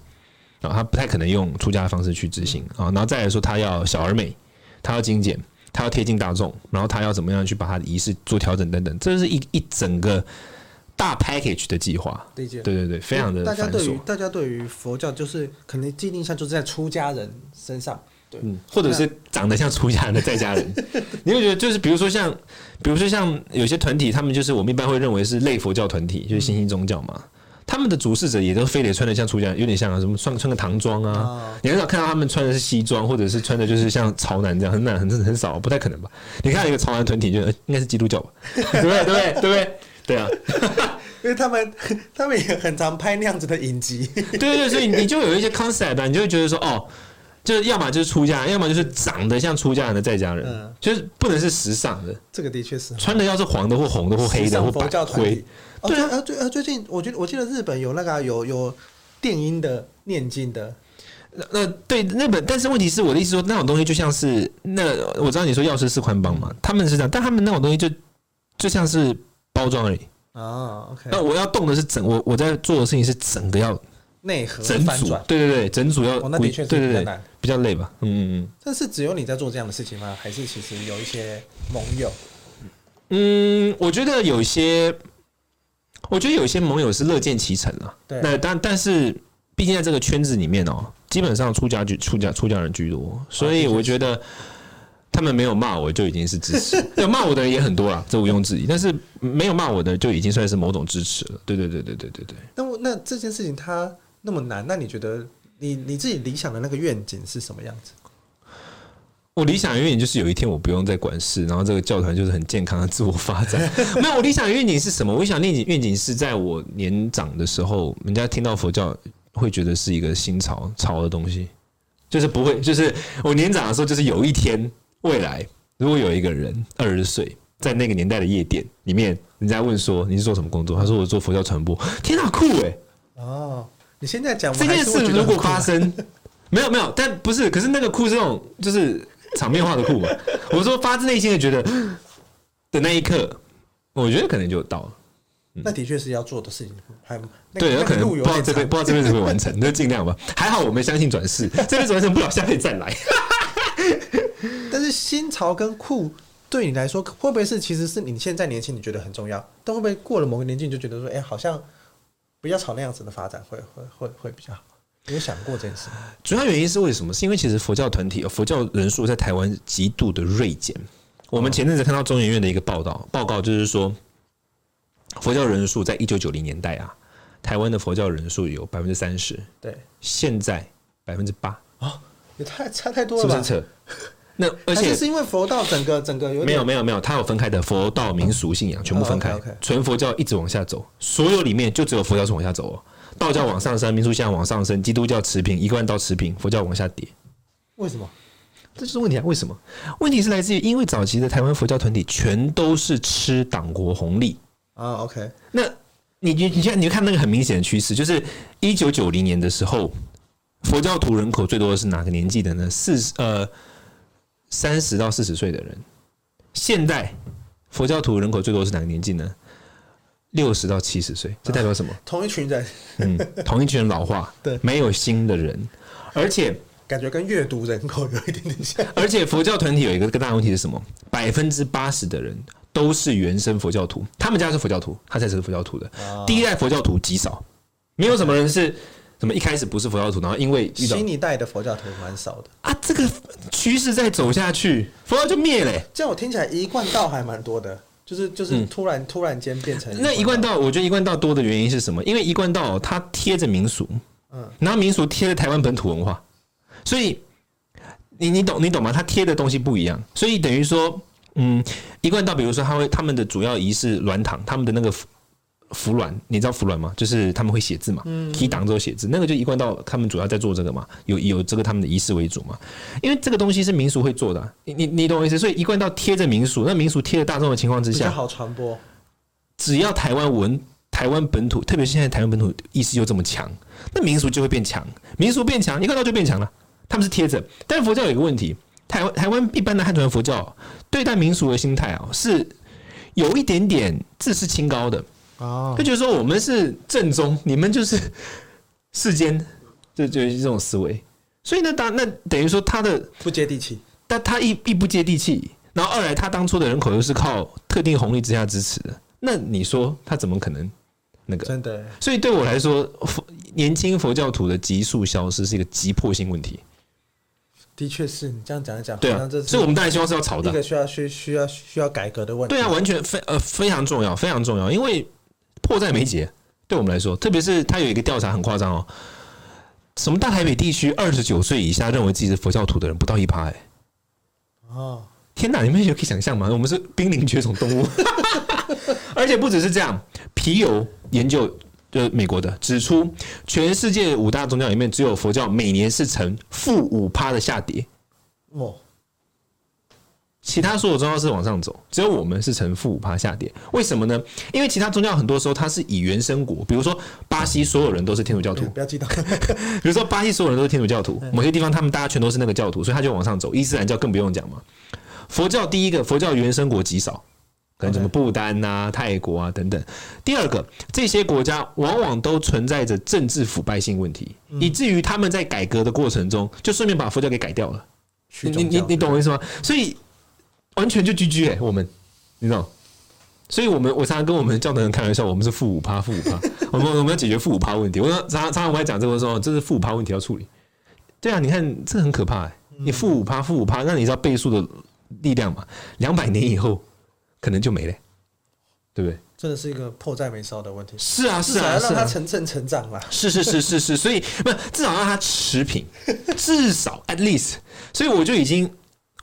啊，他不太可能用出家的方式去执行啊，然后再来说，他要小而美，他要精简，他要贴近大众，然后他要怎么样去把他的仪式做调整等等，这是一一整个大 package 的计划。对对对，非常的。大家对于大家对于佛教就是可能既定上就是在出家人身上，对，嗯，或者是长得像出家人的在家人，你会觉得就是比如说像，比如说像有些团体，他们就是我们一般会认为是类佛教团体，就是新兴宗教嘛。他们的主事者也都非得穿的像出家人，有点像啊，什么穿穿个唐装啊，你很少看到他们穿的是西装，或者是穿的就是像潮男这样，很难，很很少，不太可能吧？你看一个潮男团体，就应该是基督教吧？对不对？对不对？对不对？对啊，因为他们他们也很常拍那样子的影集，对对对，所以你就有一些 concept 啊，你就会觉得说，哦，就是要么就是出家人，要么就是长得像出家人的在家人，就是不能是时尚的，这个的确是。穿的要是黄的或红的或黑的或白灰。对啊，最呃最近，我觉得我记得日本有那个有有电音的念经的，那那对日本，但是问题是我的意思说那种东西就像是那我知道你说药师寺宽帮嘛，他们是这样，但他们那种东西就就像是包装而已。啊。OK，那我要动的是整我我在做的事情是整个要内核整组，对对对，整组要那的确对对对比较累吧，嗯嗯嗯。但是只有你在做这样的事情吗？还是其实有一些盟友？嗯，我觉得有些。我觉得有些盟友是乐见其成啊。对，那但但是，毕竟在这个圈子里面哦，基本上出家居出家出家人居多，所以我觉得他们没有骂我就已经是支持。有骂我的人也很多啦，这毋庸置疑。但是没有骂我的就已经算是某种支持了。对对对对对对对。那那这件事情它那么难，那你觉得你你自己理想的那个愿景是什么样子？我理想的愿景就是有一天我不用再管事，然后这个教团就是很健康的自我发展。没有，我理想的愿景是什么？我想愿景愿景是在我年长的时候，人家听到佛教会觉得是一个新潮潮的东西，就是不会，就是我年长的时候，就是有一天未来，如果有一个人二十岁，在那个年代的夜店里面，人家问说你是做什么工作？他说我做佛教传播。天哪，酷哎！哦，你现在讲这件事如果发生，没有没有，但不是，可是那个酷是那种就是。场面化的酷嘛，我说发自内心的觉得的那一刻，我觉得可能就到了。嗯、那的确是要做的事情，还、那个、对，有可能不知道这边不知道这边怎么完成，那尽量吧。还好我们相信转世，这边转世不了，下辈子再来。但是新潮跟酷对你来说，会不会是其实是你现在年轻你觉得很重要，但会不会过了某个年纪你就觉得说，哎、欸，好像不要朝那样子的发展会会会会比较好。你有想过这件事？主要原因是为什么？是因为其实佛教团体、佛教人数在台湾极度的锐减。我们前阵子看到中研院的一个报道，报告就是说，佛教人数在一九九零年代啊，台湾的佛教人数有百分之三十，对，现在百分之八啊，也太差太多了吧？是不是扯？那而且是因为佛道整个整个有没有没有没有，它有分开的佛道民俗信仰全部分开，纯佛教一直往下走，所有里面就只有佛教是往下走哦。道教往上升，民俗信仰往上升，基督教持平，一贯道持平，佛教往下跌。为什么？这就是问题啊！为什么？问题是来自于因为早期的台湾佛教团体全都是吃党国红利啊。OK，那你你你看，你看那个很明显的趋势，就是一九九零年的时候，佛教徒人口最多的是哪个年纪的呢？四十呃三十到四十岁的人。现在佛教徒人口最多是哪个年纪呢？六十到七十岁，这代表什么？同一群人，嗯，同一群人老化，对，没有新的人，而且感觉跟阅读人口有一点点像。而且佛教团体有一个更大问题是什么？百分之八十的人都是原生佛教徒，他们家是佛教徒，他才是佛教徒的。第一代佛教徒极少，没有什么人是什么一开始不是佛教徒，然后因为新一代的佛教徒蛮少的啊。这个趋势再走下去，佛教就灭了。这样我听起来一贯道还蛮多的。就是就是突然、嗯、突然间变成那一贯道，我觉得一贯道多的原因是什么？因为一贯道它贴着民俗，嗯，然后民俗贴着台湾本土文化，所以你你懂你懂吗？它贴的东西不一样，所以等于说，嗯，一贯道，比如说他会他们的主要仪式鸾堂，他们的那个。服软，你知道服软吗？就是他们会写字嘛，提档之后写字，那个就一贯到他们主要在做这个嘛，有有这个他们的仪式为主嘛。因为这个东西是民俗会做的，你你你懂我意思？所以一贯到贴着民俗，那民俗贴着大众的情况之下，好传播。只要台湾文、台湾本土，特别是现在台湾本土意识又这么强，那民俗就会变强，民俗变强，一看到就变强了。他们是贴着，但是佛教有一个问题，台湾台湾一般的汉传佛教对待民俗的心态啊，是有一点点自视清高的。哦，就觉得说我们是正宗，你们就是 世间，就就是这种思维。所以呢，当那等于说他的不接地气，但他一一不接地气，然后二来他当初的人口又是靠特定红利之下支持的，那你说他怎么可能那个？真的。所以对我来说，佛年轻佛教徒的急速消失是一个急迫性问题。的确是你这样讲一讲，对啊，所以我们当然希望是要炒的，一个需要需需要需要改革的问题。对啊，完全非呃非常重要，非常重要，因为。迫在眉睫，对我们来说，特别是他有一个调查很夸张哦，什么大台北地区二十九岁以下认为自己是佛教徒的人不到一趴哎，哦，天哪，你们有可以想象吗？我们是濒临绝种动物，而且不只是这样，皮尤研究就是美国的指出，全世界五大宗教里面只有佛教每年是呈负五趴的下跌，哦。其他所有宗教是往上走，只有我们是呈负五趴下跌。为什么呢？因为其他宗教很多时候它是以原生国，比如说巴西所有人都是天主教徒，不要激动。比如说巴西所有人都是天主教徒，某些地方他们大家全都是那个教徒，所以他就往上走。伊斯兰教更不用讲嘛。佛教第一个，佛教原生国极少，可能什么不丹啊、泰国啊等等。第二个，这些国家往往都存在着政治腐败性问题，以至于他们在改革的过程中就顺便把佛教给改掉了。你你你懂我意思吗？所以。完全就 GG 哎，我们，你知道，所以我们我常常跟我们教的人开玩笑，我们是负五趴，负五趴，我们我们要解决负五趴问题。我说常常常常我还讲这个时候，这是负五趴问题要处理。对啊，你看这很可怕哎，你负五趴，负五趴，那你知道倍数的力量嘛？两百年以后可能就没了，对不对？真的是一个迫在眉梢的问题。是啊，是啊，让它成正成长嘛。是是是是是，所以不至少让它持平，至少 at least。所以我就已经。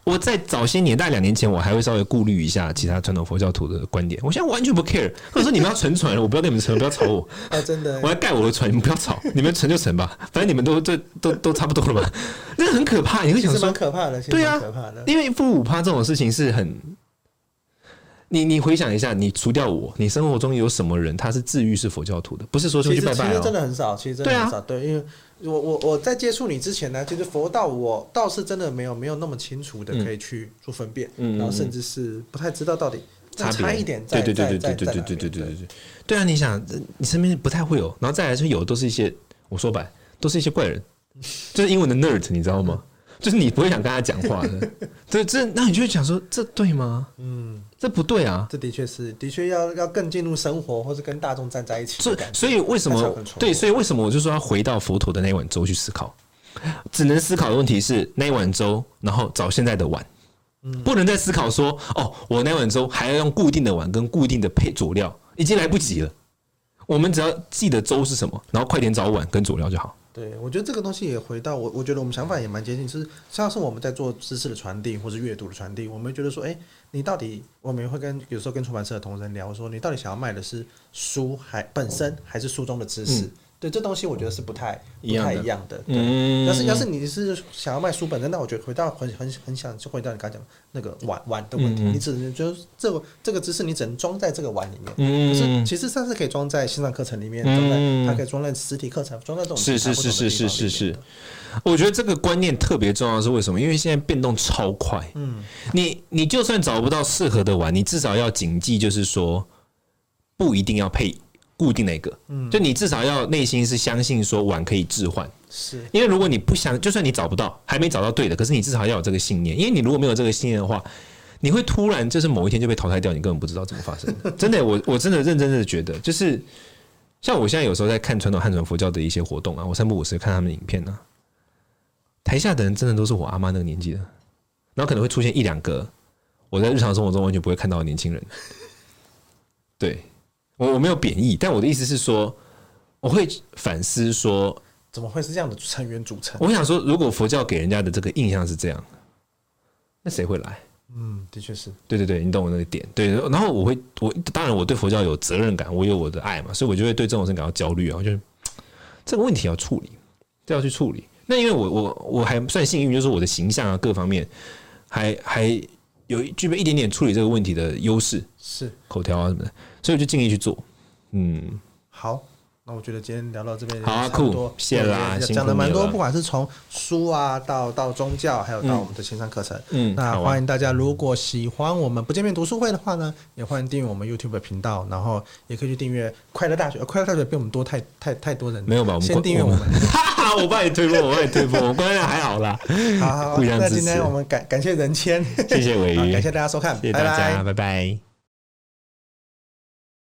我在早些年，代两年前，我还会稍微顾虑一下其他传统佛教徒的观点。我现在完全不 care。或者说你们要沉船，我不要跟你们沉，不要吵我。啊，真的，我要盖我的船，你们不要吵，你们沉就沉吧，反正你们都这都都差不多了嘛。那很可怕，你会想说，蛮可怕的，对啊，可怕的，因为负五趴这种事情是很。你你回想一下，你除掉我，你生活中有什么人他是自愈是佛教徒的？不是说出去拜拜、喔、其实真的很少，其实真的很少。对，啊、对，因为我我我在接触你之前呢，其实佛道我倒是真的没有没有那么清楚的可以去做分辨，嗯、然后甚至是不太知道到底差差一点在在在在对对对对对对对对对对啊！你想，你身边不太会有，然后再来是有都是一些我说白都是一些怪人，就是英文的 nerd，你知道吗？就是你不会想跟他讲话的，对，这那你就会想说，这对吗？嗯。这不对啊！这的确是，的确要要更进入生活，或是跟大众站在一起。所所以为什么对？所以为什么我就说要回到佛陀的那一碗粥去思考？只能思考的问题是那一碗粥，然后找现在的碗，不能再思考说哦，我那碗粥还要用固定的碗跟固定的配佐料，已经来不及了。我们只要记得粥是什么，然后快点找碗跟佐料就好。对，我觉得这个东西也回到我，我觉得我们想法也蛮接近，就是像是我们在做知识的传递或是阅读的传递，我们觉得说，哎，你到底，我们会跟有时候跟出版社的同仁聊说，你到底想要卖的是书还本身，还是书中的知识？对，这东西我觉得是不太不太一样的。对，嗯、要是要是你是想要卖书本的，那我觉得回到很很很想就回到你刚才讲那个碗碗的问题，嗯、你只能就是这个这个知识你只能装在这个碗里面。嗯、可是其实它是可以装在线上课程里面，装在它可以装在实体课程，装在这种是是是是是是是。我觉得这个观念特别重要，是为什么？因为现在变动超快。嗯，你你就算找不到适合的碗，你至少要谨记，就是说不一定要配。固定那个，嗯，就你至少要内心是相信说碗可以置换，是。因为如果你不想，就算你找不到，还没找到对的，可是你至少要有这个信念，因为你如果没有这个信念的话，你会突然就是某一天就被淘汰掉，你根本不知道怎么发生。真的，我我真的认真的觉得，就是像我现在有时候在看传统汉传佛教的一些活动啊，我三不五时看他们的影片呢、啊，台下的人真的都是我阿妈那个年纪的，然后可能会出现一两个我在日常生活中完全不会看到的年轻人，对。我我没有贬义，但我的意思是说，我会反思说，怎么会是这样的成员组成？我想说，如果佛教给人家的这个印象是这样，那谁会来？嗯，的确是。对对对，你懂我那个点。对，然后我会，我当然我对佛教有责任感，我有我的爱嘛，所以我就会对这种事感到焦虑啊。我觉得这个问题要处理，这要去处理。那因为我我我还算幸运，就是我的形象啊各方面还还有具备一点点处理这个问题的优势，是口条啊什么的。所以我就尽力去做，嗯，好，那我觉得今天聊到这边，好啊，酷，谢啦，讲的蛮多，不管是从书啊到到宗教，还有到我们的线上课程，嗯，那欢迎大家，如果喜欢我们不见面读书会的话呢，也欢迎订阅我们 YouTube 的频道，然后也可以去订阅快乐大学，快乐大学比我们多太太太多人，没有吧？我们先订阅我们，我帮你推播，我帮你推播，我关键还好啦，好好，那今天我们感感谢人谦，谢谢伟鱼，感谢大家收看，谢谢大家，拜拜。